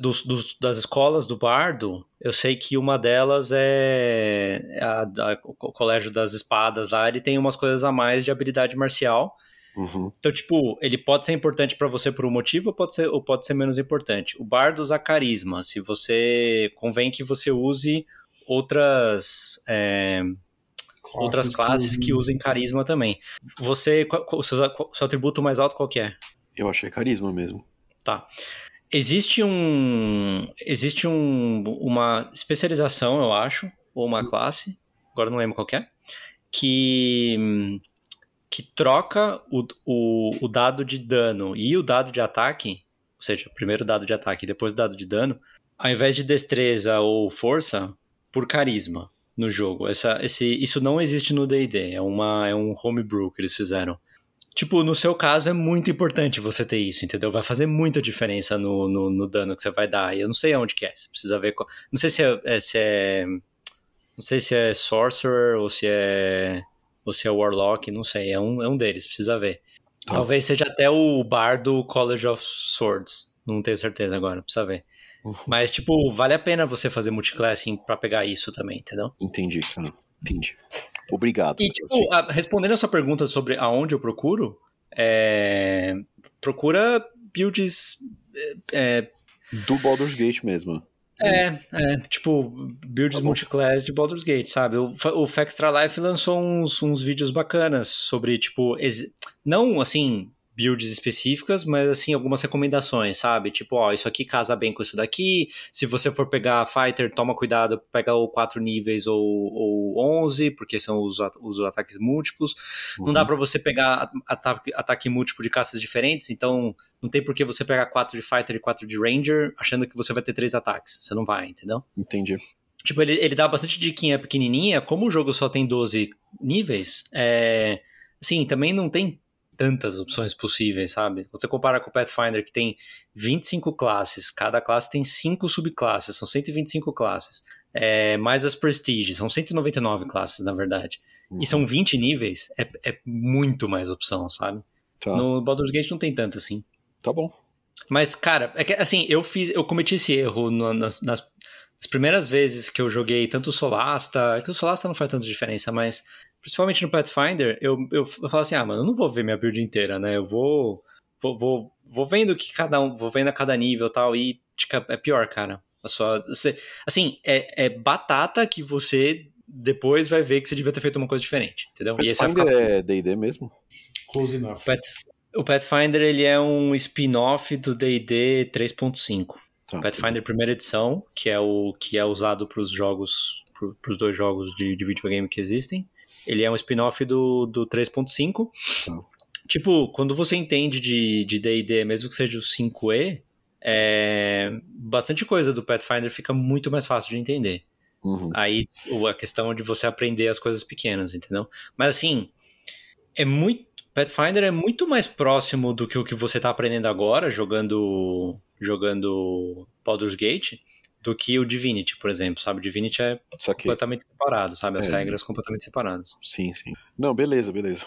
dos, dos, das escolas do Bardo, eu sei que uma delas é a, a, o Colégio das Espadas lá, ele tem umas coisas a mais de habilidade marcial. Uhum. Então, tipo, ele pode ser importante para você por um motivo ou pode, ser, ou pode ser menos importante. O bardo usa carisma. Se você. Convém que você use outras. É, classes outras classes que, que, usem carisma também. Você. O seu, o seu atributo mais alto qual é? Eu achei carisma mesmo. Tá. Existe um. Existe um, uma especialização, eu acho, ou uma classe, agora não lembro qual é, que que troca o, o, o dado de dano e o dado de ataque, ou seja, primeiro dado de ataque e depois o dado de dano, ao invés de destreza ou força, por carisma no jogo. Essa, esse, isso não existe no D&D, é, uma, é um homebrew que eles fizeram. Tipo, no seu caso é muito importante você ter isso, entendeu? Vai fazer muita diferença no, no, no dano que você vai dar. E eu não sei aonde que é, você precisa ver... Qual, não sei se é, é, se é... Não sei se é Sorcerer ou se é ou se é o Warlock, não sei, é um, é um deles, precisa ver. Ah. Talvez seja até o bar do College of Swords, não tenho certeza agora, precisa ver. Uhum. Mas, tipo, vale a pena você fazer multiclassing para pegar isso também, entendeu? Entendi, cara. Entendi. Obrigado. E, tipo, a, respondendo a sua pergunta sobre aonde eu procuro, é, procura builds. É, do Baldur's Gate mesmo. É, é, tipo, builds tá multiclass de Baldur's Gate, sabe? O, o Factstra Life lançou uns, uns vídeos bacanas sobre, tipo, não, assim, builds específicas, mas assim, algumas recomendações, sabe? Tipo, ó, isso aqui casa bem com isso daqui. Se você for pegar Fighter, toma cuidado, pega o 4 níveis ou, ou 11, porque são os, os ataques múltiplos. Uhum. Não dá uhum. para você pegar ataque, ataque múltiplo de caças diferentes, então não tem por que você pegar 4 de Fighter e 4 de Ranger achando que você vai ter 3 ataques. Você não vai, entendeu? Entendi. Tipo, ele, ele dá bastante diquinha pequenininha, como o jogo só tem 12 níveis, é... Assim, também não tem tantas opções possíveis, sabe? Quando você compara com o Pathfinder, que tem 25 classes, cada classe tem 5 subclasses, são 125 classes. É, mais as Prestige, são 199 classes, na verdade. Uhum. E são 20 níveis, é, é muito mais opção, sabe? Tá. No Baldur's Gate não tem tanto assim. Tá bom. Mas, cara, é que, assim, eu fiz, eu cometi esse erro no, nas, nas, primeiras vezes que eu joguei tanto o Solasta, que o Solasta não faz tanta diferença, mas principalmente no Pathfinder, eu, eu, eu falo assim, ah, mano, eu não vou ver minha build inteira, né? Eu vou, vou, vou, vou vendo que cada um, vou vendo a cada nível e tal, e é pior, cara. A sua, você, assim, é, é batata que você depois vai ver que você devia ter feito uma coisa diferente, entendeu? E esse vai Pathfinder ficar... é D&D mesmo? Close enough. Path- O Pathfinder ele é um spin-off do D&D 3.5. Tá. Pathfinder primeira edição, que é o que é usado para os jogos, para os dois jogos de, de videogame que existem. Ele é um spin-off do, do 3.5. Tá. Tipo, quando você entende de de D&D, mesmo que seja o 5e, é, bastante coisa do Pathfinder fica muito mais fácil de entender. Uhum. Aí a questão de você aprender as coisas pequenas, entendeu? Mas assim, é muito. Pathfinder é muito mais próximo do que o que você tá aprendendo agora, jogando jogando Baldur's Gate, do que o Divinity, por exemplo, sabe? O Divinity é completamente separado, sabe? As É. regras completamente separadas. sim, sim. Não, beleza, beleza.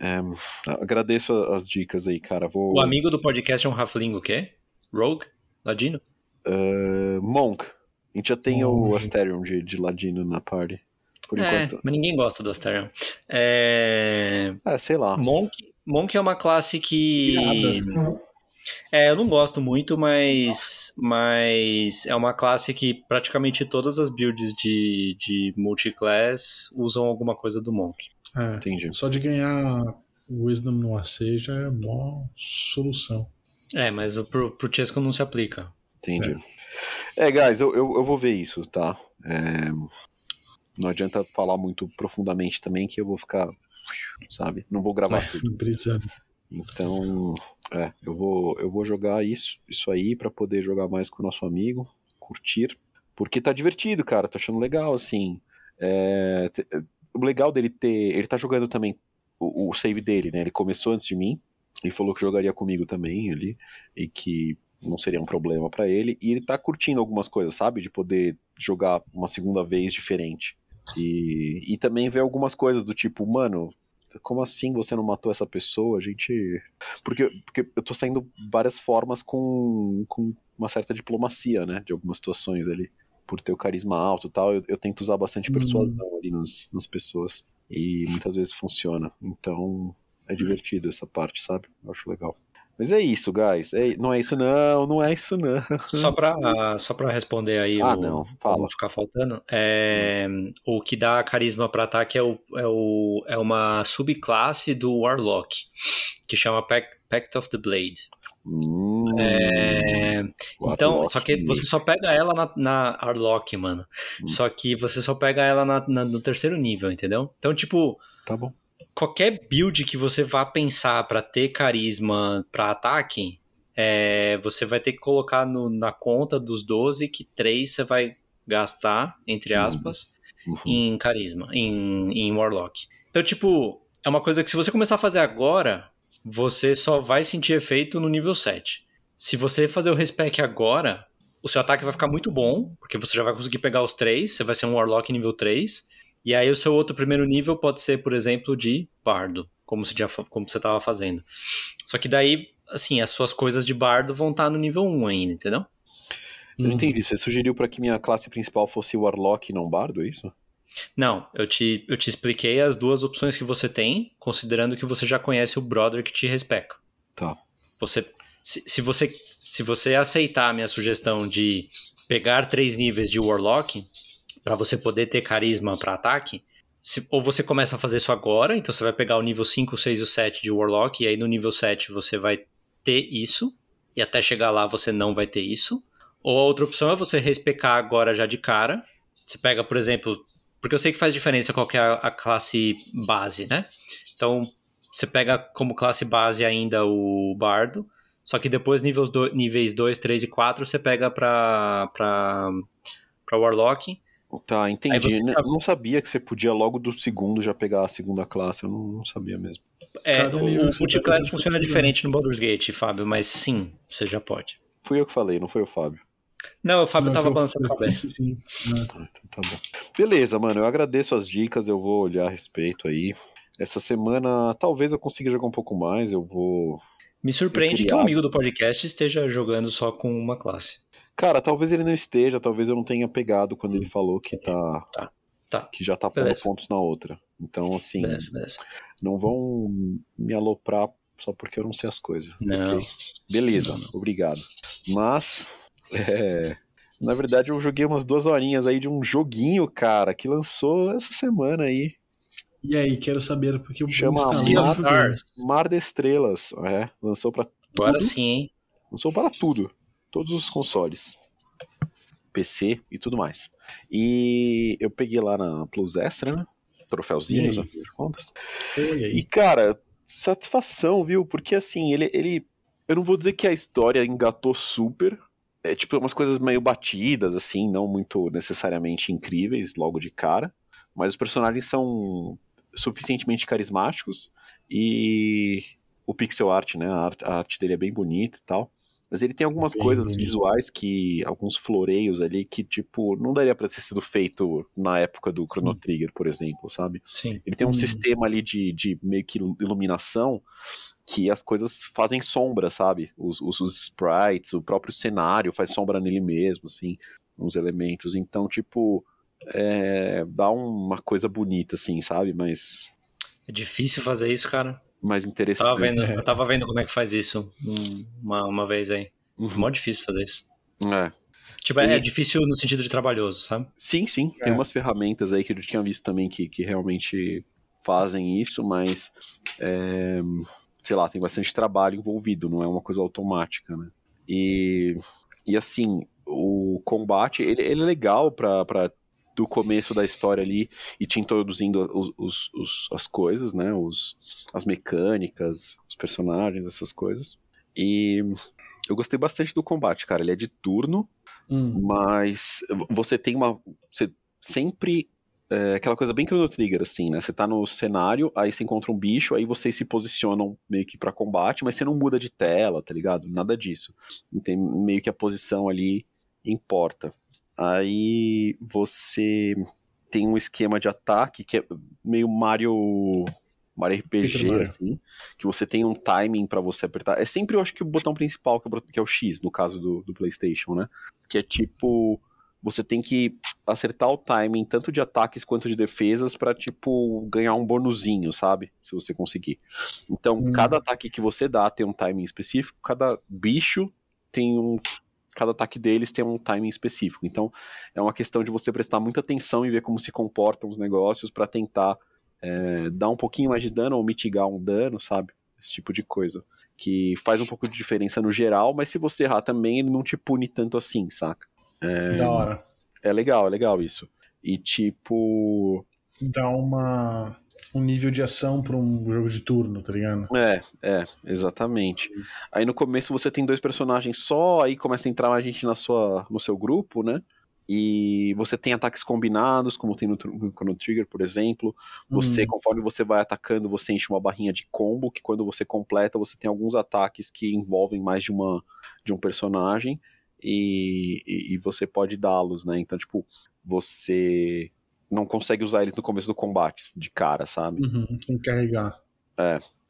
É, agradeço as dicas aí, cara. Vou... O amigo do podcast é um halfling o quê? Rogue? Ladino? Uh, Monk. A gente já tem o. Asterion de, de Ladino na party. Por É, enquanto. mas ninguém gosta do Asterion. É... É, sei lá. Monk, Monk é uma classe que. É, eu não gosto muito, mas, mas é uma classe que praticamente todas as builds de, de multiclass usam alguma coisa do Monk. É, Entendi. só de ganhar o Wisdom no AC já é uma solução. É, mas o- pro, pro Chesco não se aplica. Entendi. É, guys, eu, eu, eu vou ver isso, tá? É, não adianta falar muito profundamente também que eu vou ficar. Sabe? Não vou gravar tudo. Brisando. Então, é, eu vou, eu vou jogar isso, isso aí pra poder jogar mais com o nosso amigo, curtir, porque tá divertido, cara, tô achando legal, assim. É, o legal dele ter, ele tá jogando também o, o save dele, né? Ele começou antes de mim e falou que jogaria comigo também ali e que não seria um problema pra ele e ele tá curtindo algumas coisas, sabe? De poder jogar uma segunda vez diferente. E, e também ver algumas coisas do tipo, mano, como assim você não matou essa pessoa? A gente. Porque, porque eu tô saindo várias formas com, com uma certa diplomacia, né? De algumas situações ali. Por ter o carisma alto e tal, eu, eu tento usar bastante Hum. persuasão ali nos, nas pessoas. E muitas vezes funciona. Então é divertido essa parte, sabe? Eu acho legal. Mas é isso, guys. É- não é isso, não. Não é isso, não. Só pra, só pra responder aí Ah, o, não, fala. não ficar faltando, é, o que dá carisma pra ataque é, o, é, o, é uma subclasse do Warlock, que chama Pact, of the Blade. Hum, É, Então, só que você só pega ela na, na Arlock, mano. Hum. Só que você só pega ela na- na- no terceiro nível, entendeu? Então, tipo, Tá bom. Qualquer build que você vá pensar pra ter carisma pra ataque, é, você vai ter que colocar no- na conta dos 12 que 3 você vai gastar, entre Uhum. aspas, Uhum. em carisma, em, em Warlock. Então, tipo, é uma coisa que se você começar a fazer agora, você só vai sentir efeito no nível 7. Se você fazer o respec agora, o seu ataque vai ficar muito bom, porque você já vai conseguir pegar os três, você vai ser um Warlock nível 3, e aí o seu outro primeiro nível pode ser, por exemplo, de Bardo, como você já como você estava fazendo. Só que daí, assim, as suas coisas de Bardo vão estar no nível 1 ainda, entendeu? Eu Uhum. não entendi. Você sugeriu pra que minha classe principal fosse Warlock e não Bardo, é isso? Não, eu te, eu te expliquei as duas opções que você tem, considerando que você já conhece o brother que te respeca. Tá. Você, se, se você, se você aceitar a minha sugestão de pegar três níveis de Warlock, para você poder ter carisma para ataque, se- ou você começa a fazer isso agora, então você vai pegar o nível 5, 6 e o 7 de Warlock, e aí no nível 7 você vai ter isso, e até chegar lá você não vai ter isso. Ou a outra opção é você respecar agora já de cara. Você pega, por exemplo, porque eu sei que faz diferença qual é a, a classe base, né? Então, você pega como classe base ainda o Bardo, só que depois níveis, do, níveis 2, 3 e 4 você pega pra, pra Warlock. Tá, entendi. Aí você N- já- Não sabia que você podia logo do segundo já pegar a segunda classe. Eu não, não sabia mesmo. É, Cada o, multiclass você funciona diferente no Baldur's Gate, Fábio, mas sim, você já pode. Fui eu que falei, não foi o Fábio. Não, o Fábio Não, tava balançando a cabeça. Sim, né? Ah, então tá bom. Beleza, mano. Eu agradeço as dicas. Eu vou olhar a respeito aí. Essa semana talvez eu consiga jogar um pouco mais. Eu vou. Me surpreende que um amigo do podcast esteja jogando só com uma classe. Cara, talvez ele não esteja. Talvez eu não tenha pegado quando ele falou que tá. Tá, tá. Que já tá pondo Beleza. pontos na outra. Então, assim, Beleza, beleza. não vão me aloprar só porque eu não sei as coisas. Não. ok? Beleza, Não, não. obrigado. Mas, é, Na verdade, eu joguei umas duas horinhas aí de um joguinho, cara, que lançou essa semana aí. E aí, quero saber, porque o Chama Mar. Mar de Estrelas. É, lançou pra tudo. Agora sim, hein? Lançou para tudo. Todos os consoles. PC e tudo mais. E eu peguei lá na Plus Extra, né? Troféuzinhos, aí? afinal de contas. E, cara, satisfação, viu? Porque assim, ele, ele. Eu não vou dizer que a história engatou super. É tipo umas coisas meio batidas, assim, não muito necessariamente incríveis logo de cara. Mas os personagens são suficientemente carismáticos. E o pixel art, né? A arte, a arte dele é bem bonita e tal. Mas ele tem algumas Bem coisas visuais que. alguns floreios ali que, tipo, não daria pra ter sido feito na época do Chrono Trigger, por exemplo, sabe? Sim. Ele tem um Hum. sistema ali de, de meio que iluminação que as coisas fazem sombra, sabe? Os, os, os sprites, o próprio cenário faz sombra nele mesmo, assim, uns elementos. Então, tipo, é, dá uma coisa bonita, assim, sabe? Mas É difícil fazer isso, cara. Mais interessante. Tava vendo, É. eu tava vendo como é que faz isso um- uma, uma vez aí. Uhum. Mó difícil fazer isso. É. Tipo, é, E- é difícil no sentido de trabalhoso, sabe? Sim, sim. Tem É. umas ferramentas aí que eu tinha visto também que, que realmente fazem isso, mas é, sei lá, tem bastante trabalho envolvido, não é uma coisa automática, né? E, e assim, o combate, ele, ele é legal pra do começo da história ali e te introduzindo os, os- os- as coisas, né? Os, as mecânicas, os personagens, essas coisas. E eu gostei bastante do combate, cara. Ele é de turno, Hum, mas você tem uma. Você sempre. É aquela coisa bem Chrono Trigger, assim, né? Você tá no cenário, aí você encontra um bicho, aí vocês se posicionam meio que pra combate, mas você não muda de tela, tá ligado? Nada disso. Tem meio que a posição ali importa. Aí você tem um esquema de ataque que é meio Mario. Mario RPG, Mario. assim, que você tem um timing pra você apertar. É sempre, eu acho que o botão principal, que é o, X, no caso do, do PlayStation, né? Que é tipo. Você tem que acertar o timing tanto de ataques quanto de defesas pra, tipo, ganhar um bonuzinho, sabe? Se você conseguir. Então, Hum. cada ataque que você dá tem um timing específico, cada bicho tem um. Cada ataque deles tem um timing específico. Então, é uma questão de você prestar muita atenção e ver como se comportam os negócios pra tentar é, dar um pouquinho mais de dano ou mitigar um dano, sabe? Esse tipo de coisa. Que faz um pouco de diferença no geral, mas se você errar também, ele não te pune tanto assim, saca? Da hora. É legal, é legal isso. E tipo. Dá uma, um nível de ação pra um jogo de turno, tá ligado? É, é, exatamente. Aí no começo você tem dois personagens só, aí começa a entrar mais gente na sua, no seu grupo, né? E você tem ataques combinados, como tem no Chrono Trigger, por exemplo. Você, Hum. conforme você vai atacando, você enche uma barrinha de combo, que quando você completa, você tem alguns ataques que envolvem mais de uma de um personagem e, e, e você pode dá-los, né? Então, tipo, você não consegue usar eles no começo do combate, de cara, sabe? Uhum, tem que carregar.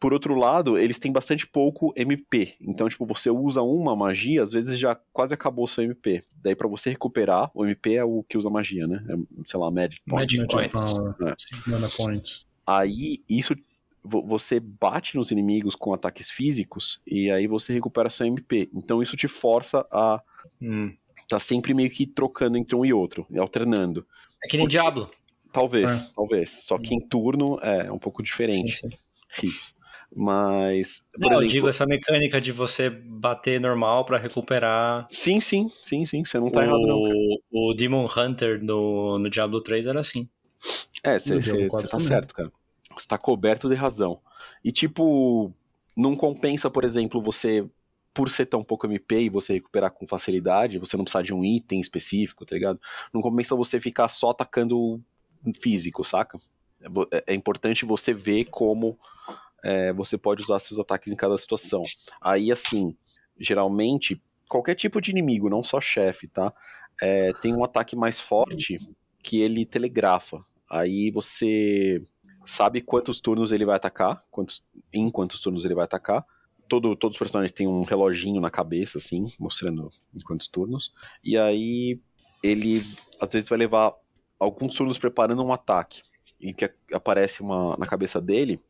Por outro lado, eles têm bastante pouco MP. Então, tipo, você usa uma magia, às vezes já quase acabou o seu MP. Daí, pra você recuperar, o MP é o que usa magia, né? É, sei lá, Magic Point. Magic Points. Power, É. Mana Points. Aí, isso. vo- Você bate nos inimigos com ataques físicos e aí você recupera seu MP. Então, isso te força a Hum. tá sempre meio que trocando entre um e outro, e alternando. É que nem Diablo. Talvez, É. talvez. Só que em turno é um pouco diferente. sim. Risos. Mas. Por Não, eu exemplo, digo essa mecânica de você bater normal pra recuperar. Sim, sim, sim, sim. Você não tá errado, não. cara. O, o Demon Hunter no, no Diablo 3 era assim. É, você No Diablo 4 tá certo, cara. Você tá coberto de razão. E, tipo, não compensa, por exemplo, você, por ser tão pouco MP e você recuperar com facilidade, você não precisar de um item específico, tá ligado? Não compensa você ficar só atacando físico, saca? É É, é importante você ver como é, você pode usar seus ataques em cada situação. Aí, assim, geralmente, qualquer tipo de inimigo, não só chefe, tá? É, tem um ataque mais forte que ele telegrafa. Aí você sabe quantos turnos ele vai atacar, quantos, em quantos turnos ele vai atacar. Todo, todos os personagens têm um reloginho na cabeça, assim, mostrando em quantos turnos. E aí ele às vezes vai levar alguns turnos preparando um ataque. E que aparece uma, na cabeça dele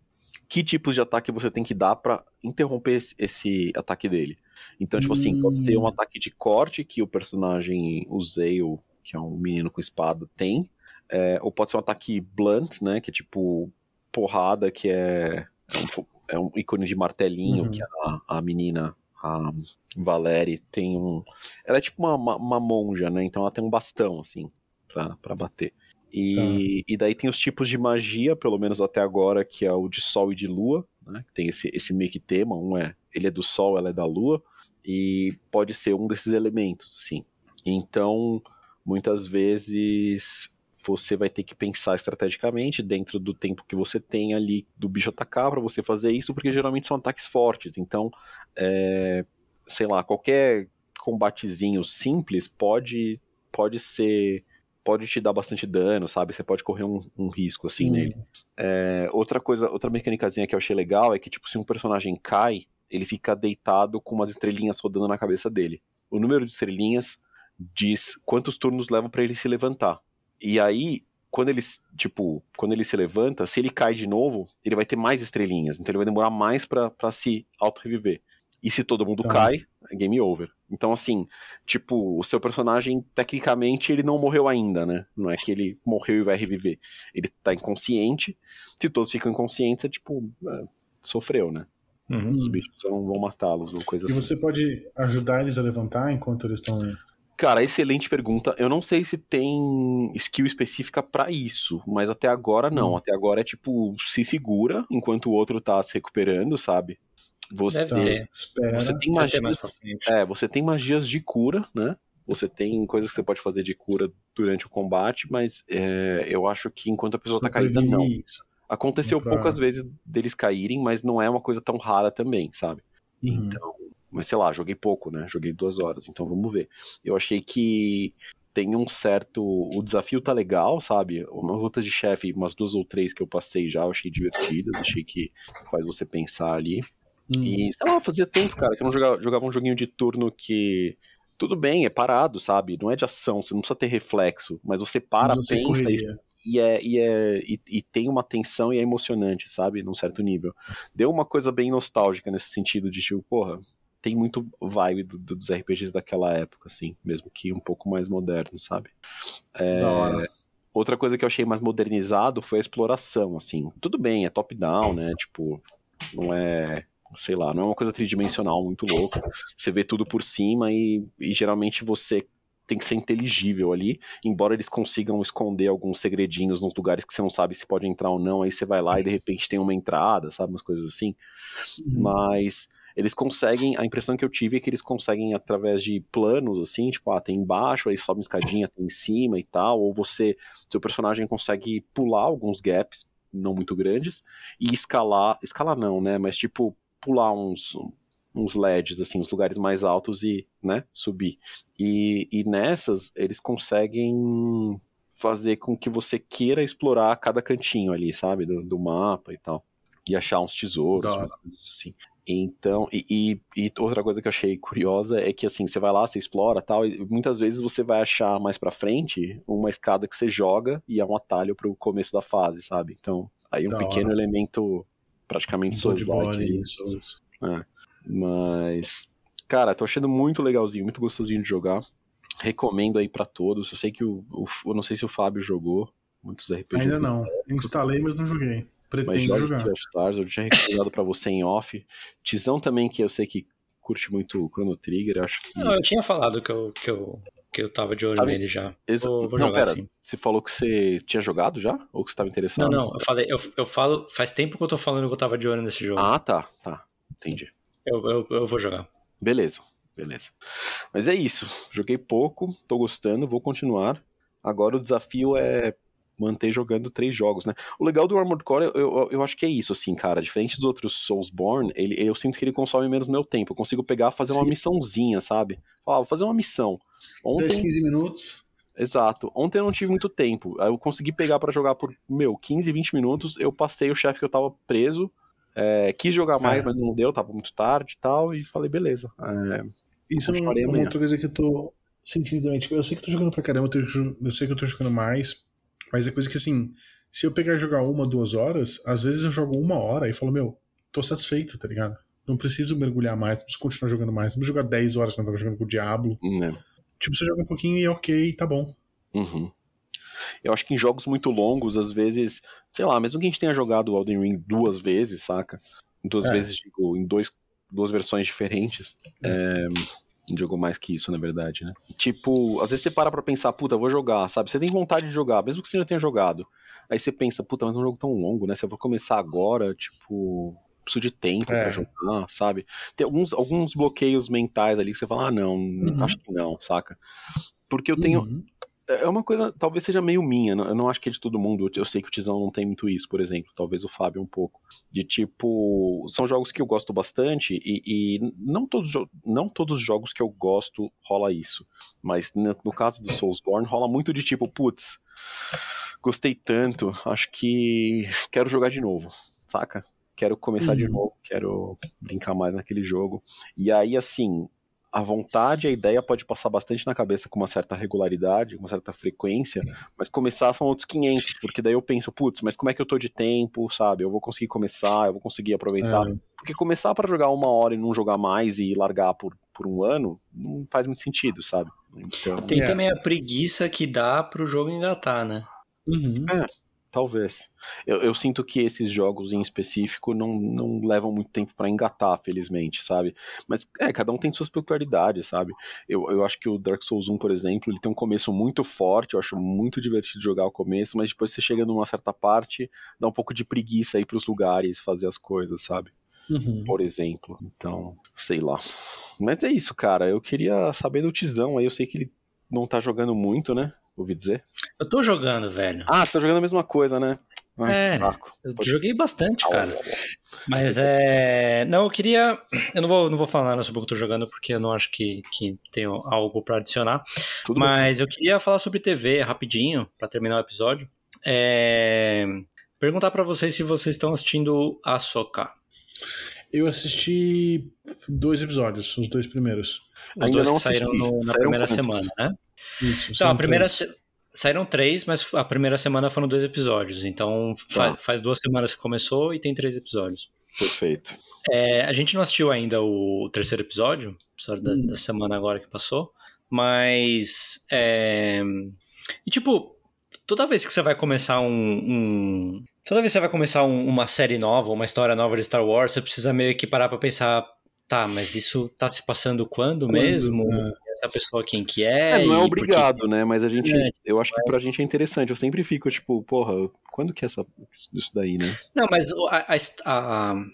que tipos de ataque você tem que dar para interromper esse, esse, ataque dele. Então, tipo hum. assim, pode ser um hum. ataque de corte que o personagem, o Zale, que é um menino com espada, tem. É, ou pode ser um ataque blunt, né? Que é tipo porrada, que é, é, um, é um ícone de martelinho, uhum. que a, a menina a Valéria tem um. Ela é tipo uma, uma, uma, monja, né? Então ela tem um bastão, assim, pra, pra bater. E, tá. e daí tem os tipos de magia, pelo menos até agora, que é o de sol e de lua, né? Tem esse, esse meio que tema, um é ele é do sol, ela é da lua, e pode ser um desses elementos, assim. Então, muitas vezes você vai ter que pensar estrategicamente dentro do tempo que você tem ali do bicho atacar para você fazer isso, porque geralmente são ataques fortes. Então, é, sei lá, qualquer combatezinho simples pode pode ser pode te dar bastante dano, sabe? Você pode correr um, um risco assim hum. nele. É, outra coisa, outra mecânicazinha que eu achei legal é que tipo se um personagem cai, ele fica deitado com umas estrelinhas rodando na cabeça dele. O número de estrelinhas diz quantos turnos leva para ele se levantar. E aí, quando ele, tipo, quando ele se levanta, se ele cai de novo, ele vai ter mais estrelinhas. Então ele vai demorar mais para se auto-reviver. E se todo mundo tá. cai, é game over. Então, assim, tipo, o seu personagem, tecnicamente, ele não morreu ainda, né? Não é que ele morreu e vai reviver. Ele tá inconsciente. Se todos ficam inconscientes, é tipo, é, sofreu, né? Uhum. Os bichos vão, vão matá-los ou coisa e assim. E você pode ajudar eles a levantar enquanto eles estão Cara, excelente pergunta. Eu não sei se tem skill específica para isso, mas até agora não. Hum. Até agora é tipo, se segura enquanto o outro tá se recuperando, sabe? Você, Deve ter. você tem magias. É, você tem magias de cura, né? Você tem coisas que você pode fazer de cura durante o combate, mas é, eu acho que enquanto a pessoa tá caída, não. Aconteceu pra... poucas vezes deles caírem, mas não é uma coisa tão rara também, sabe? Uhum. Então, mas sei lá, joguei pouco, né? Joguei duas horas, então vamos ver. Eu achei que tem um certo. O desafio tá legal, sabe? Uma luta de chefe, umas duas ou três que eu passei já, eu achei divertidas, achei que faz você pensar ali. Hum. E, sei lá, fazia tempo, cara, que eu não jogava, jogava um joguinho de turno que. Tudo bem, é parado, sabe? Não é de ação, você não precisa ter reflexo, mas você para, você pensa e, e, é, e, é, e, e, tem uma tensão e é emocionante, sabe? Num certo nível. Deu uma coisa bem nostálgica nesse sentido de tipo, porra, tem muito vibe do, do, dos RPGs daquela época, assim, mesmo que um pouco mais moderno, sabe? É, da hora. Outra coisa que eu achei mais modernizado foi a exploração, assim. Tudo bem, é top-down, né? Tipo, não é sei lá, não é uma coisa tridimensional muito louca. Você vê tudo por cima e, e, geralmente você tem que ser inteligível ali, embora eles consigam esconder alguns segredinhos nos lugares que você não sabe se pode entrar ou não, aí você vai lá e de repente tem uma entrada, sabe, umas coisas assim. Uhum. Mas eles conseguem, a impressão que eu tive é que eles conseguem através de planos assim, tipo, ah, tem embaixo, aí sobe uma escadinha, tem em cima e tal, ou você, seu personagem consegue pular alguns gaps não muito grandes e escalar, escalar não, né, mas tipo pular uns uns LEDs, assim, os lugares mais altos e, né, subir. E, e nessas, eles conseguem fazer com que você queira explorar cada cantinho ali, sabe, do, do mapa e tal. E achar uns tesouros, coisas assim. Então, e, e, e, outra coisa que eu achei curiosa é que assim, você vai lá, você explora tal, e muitas vezes você vai achar mais pra frente uma escada que você joga e é um atalho pro começo da fase, sabe? Então, aí um da pequeno hora. elemento praticamente Souls-like. É. Mas, cara, tô achando muito legalzinho, muito gostosinho de jogar. Recomendo aí para todos. Eu sei que o, o, eu não sei se o Fábio jogou muitos RPGs. Ainda não. Instalei, mas não joguei. Pretendo mas jogar. Stars, eu tinha recomendado para você em off. Tizão também, que eu sei que curte muito o Chrono Trigger, acho que... Não, eu tinha falado que eu, que eu, que eu tava de olho Sabe? nele já. Exa vou, vou não, jogar pera, Você falou que você tinha jogado já? Ou que você tava interessado? Não, não, eu falei, eu, eu falo, faz tempo que eu tô falando que eu tava de olho nesse jogo. Ah, tá, tá. Entendi. Eu, eu, eu vou jogar. Beleza, beleza. Mas é isso. Joguei pouco, tô gostando, vou continuar. Agora o desafio é manter jogando três jogos, né? O legal do Armored Core, eu, eu, eu, acho que é isso, assim, cara. Diferente dos outros Soulsborne, ele, eu sinto que ele consome menos meu tempo. Eu consigo pegar fazer Sim. uma missãozinha, sabe? Falar, ah, vou fazer uma missão. Ontem... 10, 15 minutos. Exato. Ontem eu não tive muito tempo. Eu consegui pegar para jogar por, meu, 15, 20 minutos. Eu passei o chefe que eu tava preso. É, quis jogar mais, é. mas não deu, tava muito tarde e tal. E falei, beleza. É, isso é uma, uma outra coisa que eu tô sentindo também. Tipo, eu sei que eu tô jogando pra caramba, eu, tô, eu sei que eu tô jogando mais. Mas é coisa que, assim, Se eu pegar e jogar uma, duas horas, às vezes eu jogo uma hora e falo, meu, tô satisfeito, tá ligado? Não preciso mergulhar mais, não preciso continuar jogando mais, não preciso jogar 10 horas eu tava jogando com o Diablo. Né? Tipo, você joga um pouquinho e é ok, tá bom. Uhum. Eu acho que em jogos muito longos, às vezes, sei lá, mesmo que a gente tenha jogado o Elden Ring duas vezes, saca? Duas É. vezes, digo, em dois, duas versões diferentes. É, jogou mais que isso, na verdade, né? Tipo, às vezes você para pra pensar, puta, vou jogar, sabe? Você tem vontade de jogar, mesmo que você já tenha jogado. Aí você pensa, puta, mas é um jogo tão longo, né? Se eu vou começar agora, tipo, preciso de tempo É. pra jogar, sabe? Tem alguns, alguns bloqueios mentais ali que você fala, ah, não, Uhum. acho que não, saca? Porque eu tenho, Uhum. É uma coisa, talvez seja meio minha, eu não acho que é de todo mundo. Eu sei que o Tizão não tem muito isso, por exemplo. Talvez o Fábio um pouco. De tipo, são jogos que eu gosto bastante e, e não, todos, não todos os jogos que eu gosto rola isso. Mas no, caso do Soulsborne rola muito de tipo, putz, gostei tanto, acho que quero jogar de novo, saca? Quero começar de Uhum. novo, quero brincar mais naquele jogo. E aí, assim, a vontade, a ideia pode passar bastante na cabeça com uma certa regularidade, com uma certa frequência, mas começar são outros 500, porque daí eu penso, putz, mas como é que eu tô de tempo, sabe? Eu vou conseguir começar, eu vou conseguir aproveitar. É. Porque começar pra jogar uma hora e não jogar mais e largar por, por um ano, não faz muito sentido, sabe? Então, Tem É. também a preguiça que dá pro jogo engatar, né? Uhum. Talvez. Eu, eu sinto que esses jogos em específico não, não levam muito tempo pra engatar, felizmente, sabe? Mas é, cada um tem suas peculiaridades, sabe? Eu, eu acho que o Dark Souls 1, por exemplo, ele tem um começo muito forte, eu acho muito divertido jogar o começo, mas depois você chega numa certa parte, dá um pouco de preguiça ir pros lugares, fazer as coisas, sabe? Uhum. Por exemplo. Então, sei lá. Mas é isso, cara. Eu queria saber do Tizão aí. Eu sei que ele não tá jogando muito, né? Ouvi dizer. Eu tô jogando, velho. Ah, você tá jogando a mesma coisa, né? Ai, É. Eu Pode- joguei bastante, cara. Mas é. Não, eu queria. Eu não vou, não vou falar nada sobre o que eu tô jogando, porque eu não acho que, que tenho algo pra adicionar. Tudo bem. Mas eu queria falar sobre TV rapidinho, pra terminar o episódio. É... Perguntar pra vocês se vocês estão assistindo a Soca. Eu assisti dois episódios, os dois primeiros. Os Ainda dois não que saíram no- na Saíram primeira semana, né? Isso. Então, a primeira. três. Saíram três, mas a primeira semana foram dois episódios. Então fa- Tá. faz duas semanas que começou e tem três episódios. Perfeito. É, a gente não assistiu ainda o terceiro episódio, episódio da, Hum. da semana agora que passou, mas. É, e tipo, toda vez que você vai começar um. um- toda vez que você vai começar um- uma série nova, uma história nova de Star Wars, você precisa meio que parar pra pensar. Tá, mas isso tá se passando quando, Quando, mesmo? é. Essa pessoa quem que É, é? não é obrigado, né? Mas a gente. É, eu acho que pra gente é interessante. Eu sempre fico, tipo, porra, quando que é essa, isso daí, né? Não, mas o- a- a a-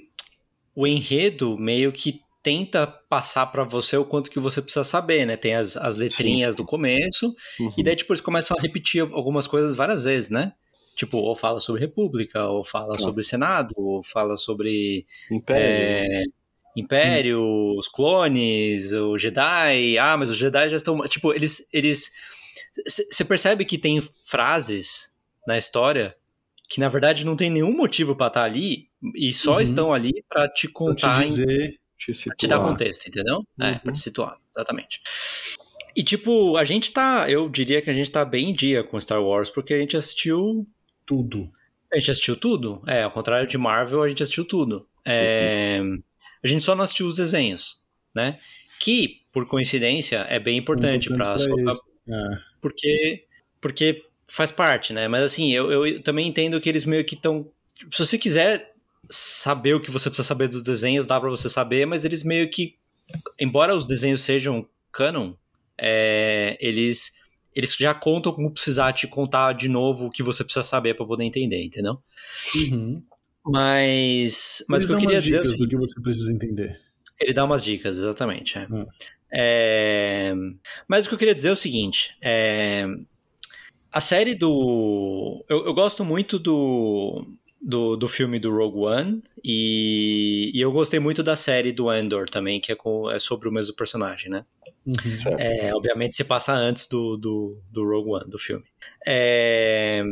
o enredo meio que tenta passar pra você o quanto que você precisa saber, né? Tem as, as letrinhas sim. do começo, Uhum. e daí tipo, eles começam a repetir algumas coisas várias vezes, né? Tipo, ou fala sobre República, ou fala Tá. sobre Senado, ou fala sobre Império. é, Império, os clones, o Jedi. Ah, mas os Jedi já estão. Tipo, eles. eles Você percebe que tem frases na história que na verdade não tem nenhum motivo pra estar ali e só Uhum. estão ali pra te Pra contar, te em- dizer. Te pra te dar contexto, entendeu? É, Uhum. pra te situar, exatamente. E tipo, a gente tá, eu diria que a gente tá bem em dia com Star Wars porque a gente assistiu Tudo. a gente assistiu tudo? É, ao contrário de Marvel, a gente assistiu tudo. É, A gente só não assistiu os desenhos, né? Que, por coincidência, é bem importante para isso. É. porque porque faz parte, né? Mas assim, eu, eu também entendo que eles meio que estão. Se você quiser saber o que você precisa saber dos desenhos, dá pra você saber, mas eles meio que, embora os desenhos sejam canon, é, eles eles já contam como precisar te contar de novo o que você precisa saber pra poder entender, entendeu? Uhum. Mas, mas o que eu queria dizer é do que você precisa entender. ele dá umas dicas, exatamente. é. Hum. É, Mas o que eu queria dizer é o seguinte: é, a série do. Eu, eu gosto muito do, do, do filme do Rogue One e, e eu gostei muito da série do Endor também, que é, com- é sobre o mesmo personagem, né? Uhum. É, obviamente se passa antes do, do, do Rogue One, do filme. É,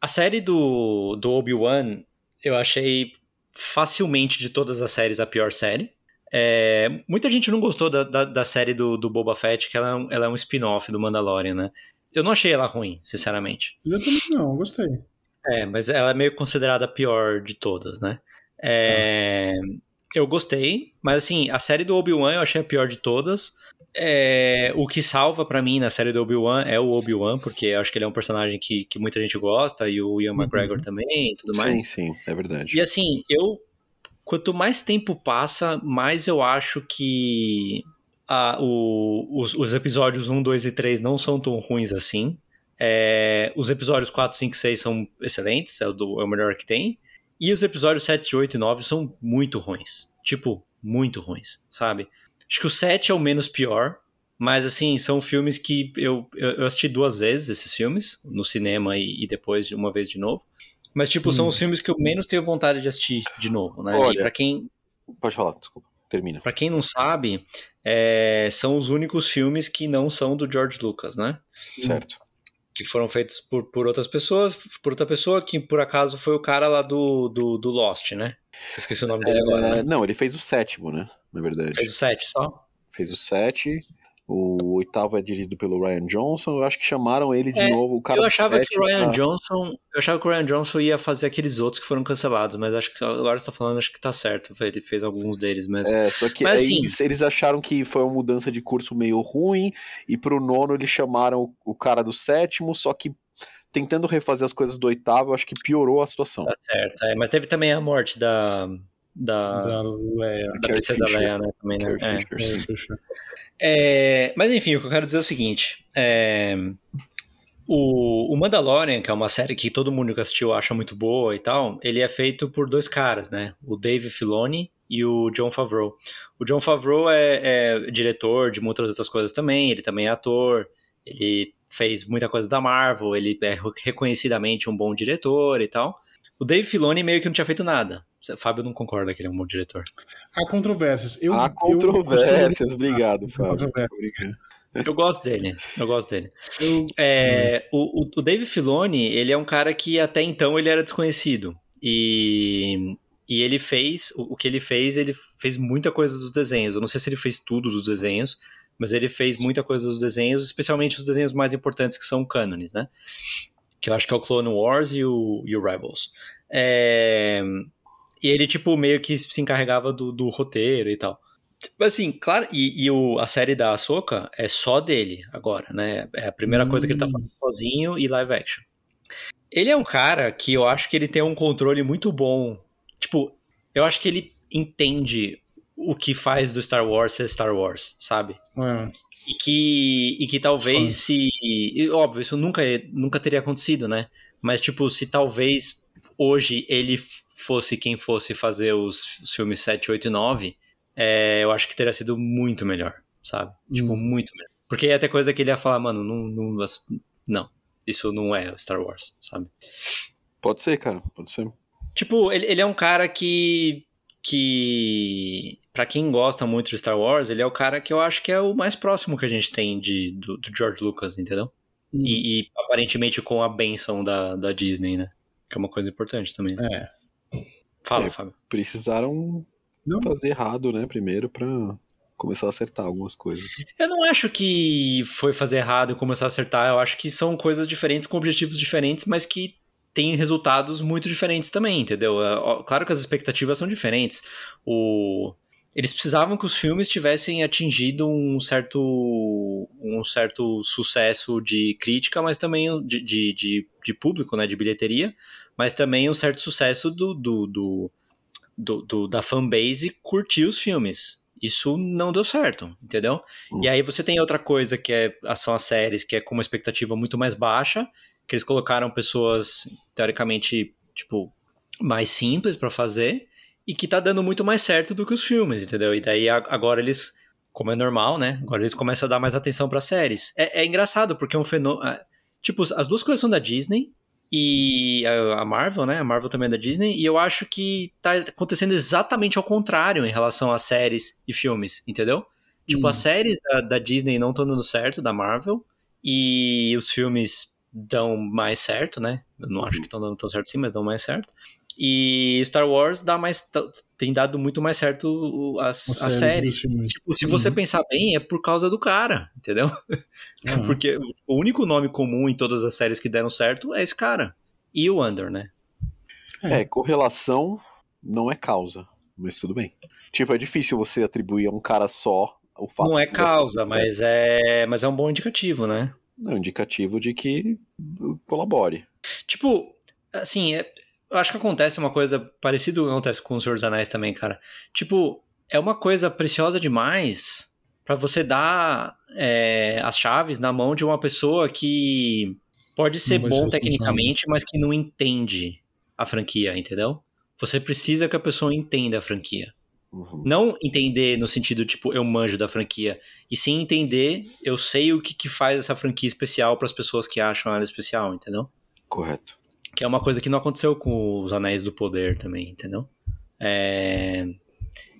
a série do, do Obi-Wan eu achei facilmente de todas as séries a pior série. É, muita gente não gostou da, da, da série do, do Boba Fett, que ela, é um- ela é um spin-off do Mandalorian, né? Eu não achei ela ruim, sinceramente. Eu também não, gostei. É, mas ela é meio considerada a pior de todas, né? É, Eu gostei, mas assim, a série do Obi-Wan eu achei a pior de todas. É, o que salva para mim na série do Obi-Wan é o Obi-Wan, porque acho que ele é um personagem que, que muita gente gosta, e o Ian McGregor também e tudo mais. Sim, sim, é verdade. E assim, eu. Quanto mais tempo passa, mais eu acho que a- o- os, os episódios 1, 2 e 3 não são tão ruins assim. É, os episódios 4, 5 e 6 são excelentes, é o, do- é o melhor que tem. E os episódios 7, 8 e 9 são muito ruins. Tipo, muito ruins, sabe? Acho que o 7 é o menos pior, mas assim, são filmes que eu, eu assisti duas vezes esses filmes, no cinema e, e depois de uma vez de novo. Mas, tipo, são Hum. os filmes que eu menos tenho vontade de assistir de novo, né? Olha. E pra quem, Pode falar, desculpa. Termina. pra quem não sabe, é, são os únicos filmes que não são do George Lucas, né? Certo. Que foram feitos por, por outras pessoas, por outra pessoa que por acaso foi o cara lá do, do, do Lost, né? Esqueci o nome dele agora. É, né? Não, ele fez o sétimo, né? Na verdade. Fez o 7 só? Fez o sete. O oitavo é dirigido pelo Ryan Johnson. Eu acho que chamaram ele de É, novo. O cara eu achava que o Ryan tá- Johnson. Eu achava que o Ryan Johnson ia fazer aqueles outros que foram cancelados, mas acho que agora você tá falando, acho que tá certo. Ele fez alguns deles mesmo. É, só que Mas, assim- eles, eles acharam que foi uma mudança de curso meio ruim, e pro nono eles chamaram o, o cara do sétimo, só que tentando refazer as coisas do oitavo, eu acho que piorou a situação. Tá certo. é, mas teve também a morte da. Da, Da Leia. da Princesa Fisher. Leia, né? Também, né? É. É. É, mas enfim, o que eu quero dizer é o seguinte: é, o, o Mandalorian, que é uma série que todo mundo que assistiu acha muito boa e tal, ele é feito por dois caras, né? O Dave Filoni e o John Favreau. O John Favreau é, é diretor de muitas outras coisas também, ele também é ator, ele fez muita coisa da Marvel, ele é reconhecidamente um bom diretor e tal. O Dave Filoni meio que não tinha feito nada. Fábio não concorda que ele é um bom diretor. Há controvérsias. Eu, Há eu controvérsias, obrigado, costumo- Fábio. Eu gosto dele, eu gosto dele. Eu- É, o, o- o Dave Filoni, ele é um cara que até então ele era desconhecido. E, e ele fez, o, o que ele fez, ele fez muita coisa dos desenhos. Eu não sei se ele fez tudo dos desenhos, mas ele fez muita coisa dos desenhos, especialmente os desenhos mais importantes que são cânones, né? Que eu acho que é o Clone Wars e o, e o Rebels. É, e ele, tipo, meio que se encarregava do, do roteiro e tal. Assim, claro, e, e o, a série da Ahsoka é só dele agora, né? É a primeira coisa que ele tá Hum. fazendo sozinho e live action. Ele é um cara que eu acho que ele tem um controle muito bom. Tipo, eu acho que ele entende o que faz do Star Wars ser Star Wars, sabe? É. E que, e que talvez Fã. se. e, óbvio, isso nunca, nunca teria acontecido, né? Mas, tipo, se talvez hoje ele fosse quem fosse fazer os, os filmes 7, 8 e 9, é, eu acho que teria sido muito melhor, sabe? Tipo, Hum. muito melhor. Porque ia ter coisa que ele ia falar, mano, não, não, não, isso não é Star Wars, sabe? Pode ser, cara, pode ser. Tipo, ele, ele é um cara que. que. Pra quem gosta muito de Star Wars, ele é o cara que eu acho que é o mais próximo que a gente tem de, do, do George Lucas, entendeu? Hum. E, e, aparentemente com a benção da, da Disney, né? Que é uma coisa importante também. né? É. Fala, É. Fábio. Precisaram Não. fazer errado, né, primeiro, pra começar a acertar algumas coisas. Eu não acho que foi fazer errado e começar a acertar. Eu acho que são coisas diferentes, com objetivos diferentes, mas que têm resultados muito diferentes também, entendeu? É, Claro que as expectativas são diferentes. O... Eles precisavam que os filmes tivessem atingido um certo, um certo sucesso de crítica, mas também de, de, de, de público, né, de bilheteria, mas também um certo sucesso do, do, do, do, do- da fanbase curtir os filmes. Isso não deu certo, entendeu? Hum. E aí você tem outra coisa que é, são as séries, que é com uma expectativa muito mais baixa, que eles colocaram pessoas, teoricamente, tipo, mais simples pra fazer, e que tá dando muito mais certo do que os filmes, entendeu? E daí agora eles, como é normal, né? Agora eles começam a dar mais atenção pra séries. É, é engraçado, porque é um fenômeno. Tipo, as duas coisas são da Disney, e a Marvel, né? A Marvel também é da Disney, e eu acho que tá acontecendo exatamente ao contrário em relação a séries e filmes, entendeu? Tipo, Hum. as séries da, da Disney não estão dando certo, da Marvel, e os filmes dão mais certo, né? Eu não acho que estão dando tão certo assim, mas dão mais certo. E Star Wars dá mais, tem dado muito mais certo as, As séries. Tipo, se você Uhum. pensar bem, é por causa do cara, entendeu? Uhum. Porque o único nome comum em todas as séries que deram certo é esse cara. e o Under, né? É, correlação não é causa, mas tudo bem. Tipo, é difícil você atribuir a um cara só o fato. Não é causa, mas é, mas é um bom indicativo, né? É um indicativo de que colabore. Tipo, assim, é- acho que acontece uma coisa parecida acontece com o Senhor dos Anéis também, cara. Tipo, é uma coisa preciosa demais pra você dar é, as chaves na mão de uma pessoa que pode ser ser bom o tecnicamente, mas que não entende a franquia, entendeu? Você precisa que a pessoa entenda a franquia. Uhum. Não entender no sentido, tipo, eu manjo da franquia. E sim entender, eu sei o que, que faz essa franquia especial pras pessoas que acham ela especial, entendeu? Correto. Que é uma coisa que não aconteceu com os Anéis do Poder também, entendeu? É...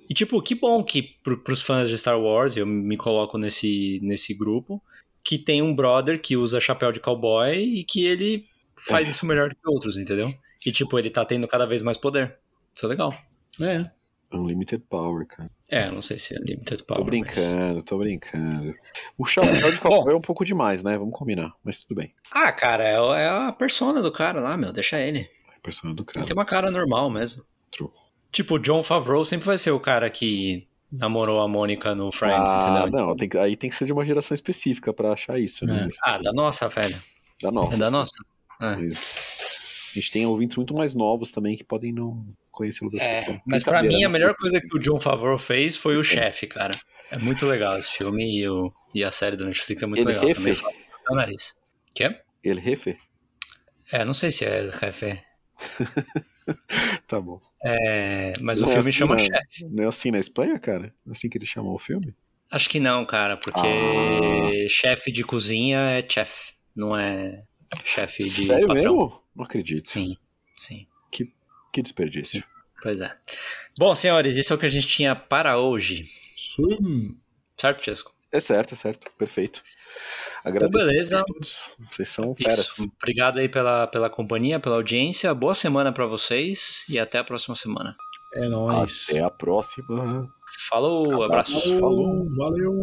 E, tipo, que bom que pro, pros fãs de Star Wars, eu me coloco nesse, nesse grupo, que tem um brother que usa chapéu de cowboy e que ele faz isso melhor que outros, entendeu? E, tipo, ele tá tendo cada vez mais poder. Isso é legal. É. Unlimited Power, cara. É, não sei se é Limited Power. Tô mas- brincando, tô brincando. O chapéu de cowboy é um pouco demais, né? Vamos combinar, mas tudo bem. Ah, cara, é, é a persona do cara lá, meu. Deixa ele. É personagem do Ele cara. tem uma cara normal mesmo. True. Tipo, o John Favreau sempre vai ser o cara que namorou a Mônica no Friends, Ah, entendeu? não, tem aí tem que ser de uma geração específica pra achar isso, né? É. Mas Ah, da nossa, velho. Da nossa. é da nossa. É. Mas a gente tem ouvintes muito mais novos também que podem não conhecê-lo dessa É, mas pra Brincadeira, mim a né? melhor coisa que o John Favreau fez foi o chefe, cara. É muito legal esse filme e, o, e a série do Netflix é muito Ele legal refe? também. No nariz. Quê? Ele refe? É, não sei se é chefe. Tá bom. É, mas Não o é filme assim, chama chefe. Não é assim na Espanha, cara? Não é assim que ele chamou o filme? Acho que não, cara, porque Ah. chefe de cozinha é chef, não é chefe de Sério patrão. mesmo? Não acredito. Sim, sim. Que desperdício. Pois é. Bom, senhores, isso é o que a gente tinha para hoje. Sim. Certo, Chesco? É certo, é certo. Perfeito. Agradeço Então, beleza. a todos. Vocês são feras. Isso. Obrigado aí pela, pela companhia, pela audiência. Boa semana para vocês e até a próxima semana. É nóis. Até a próxima. Falou, abraços. Falou, valeu.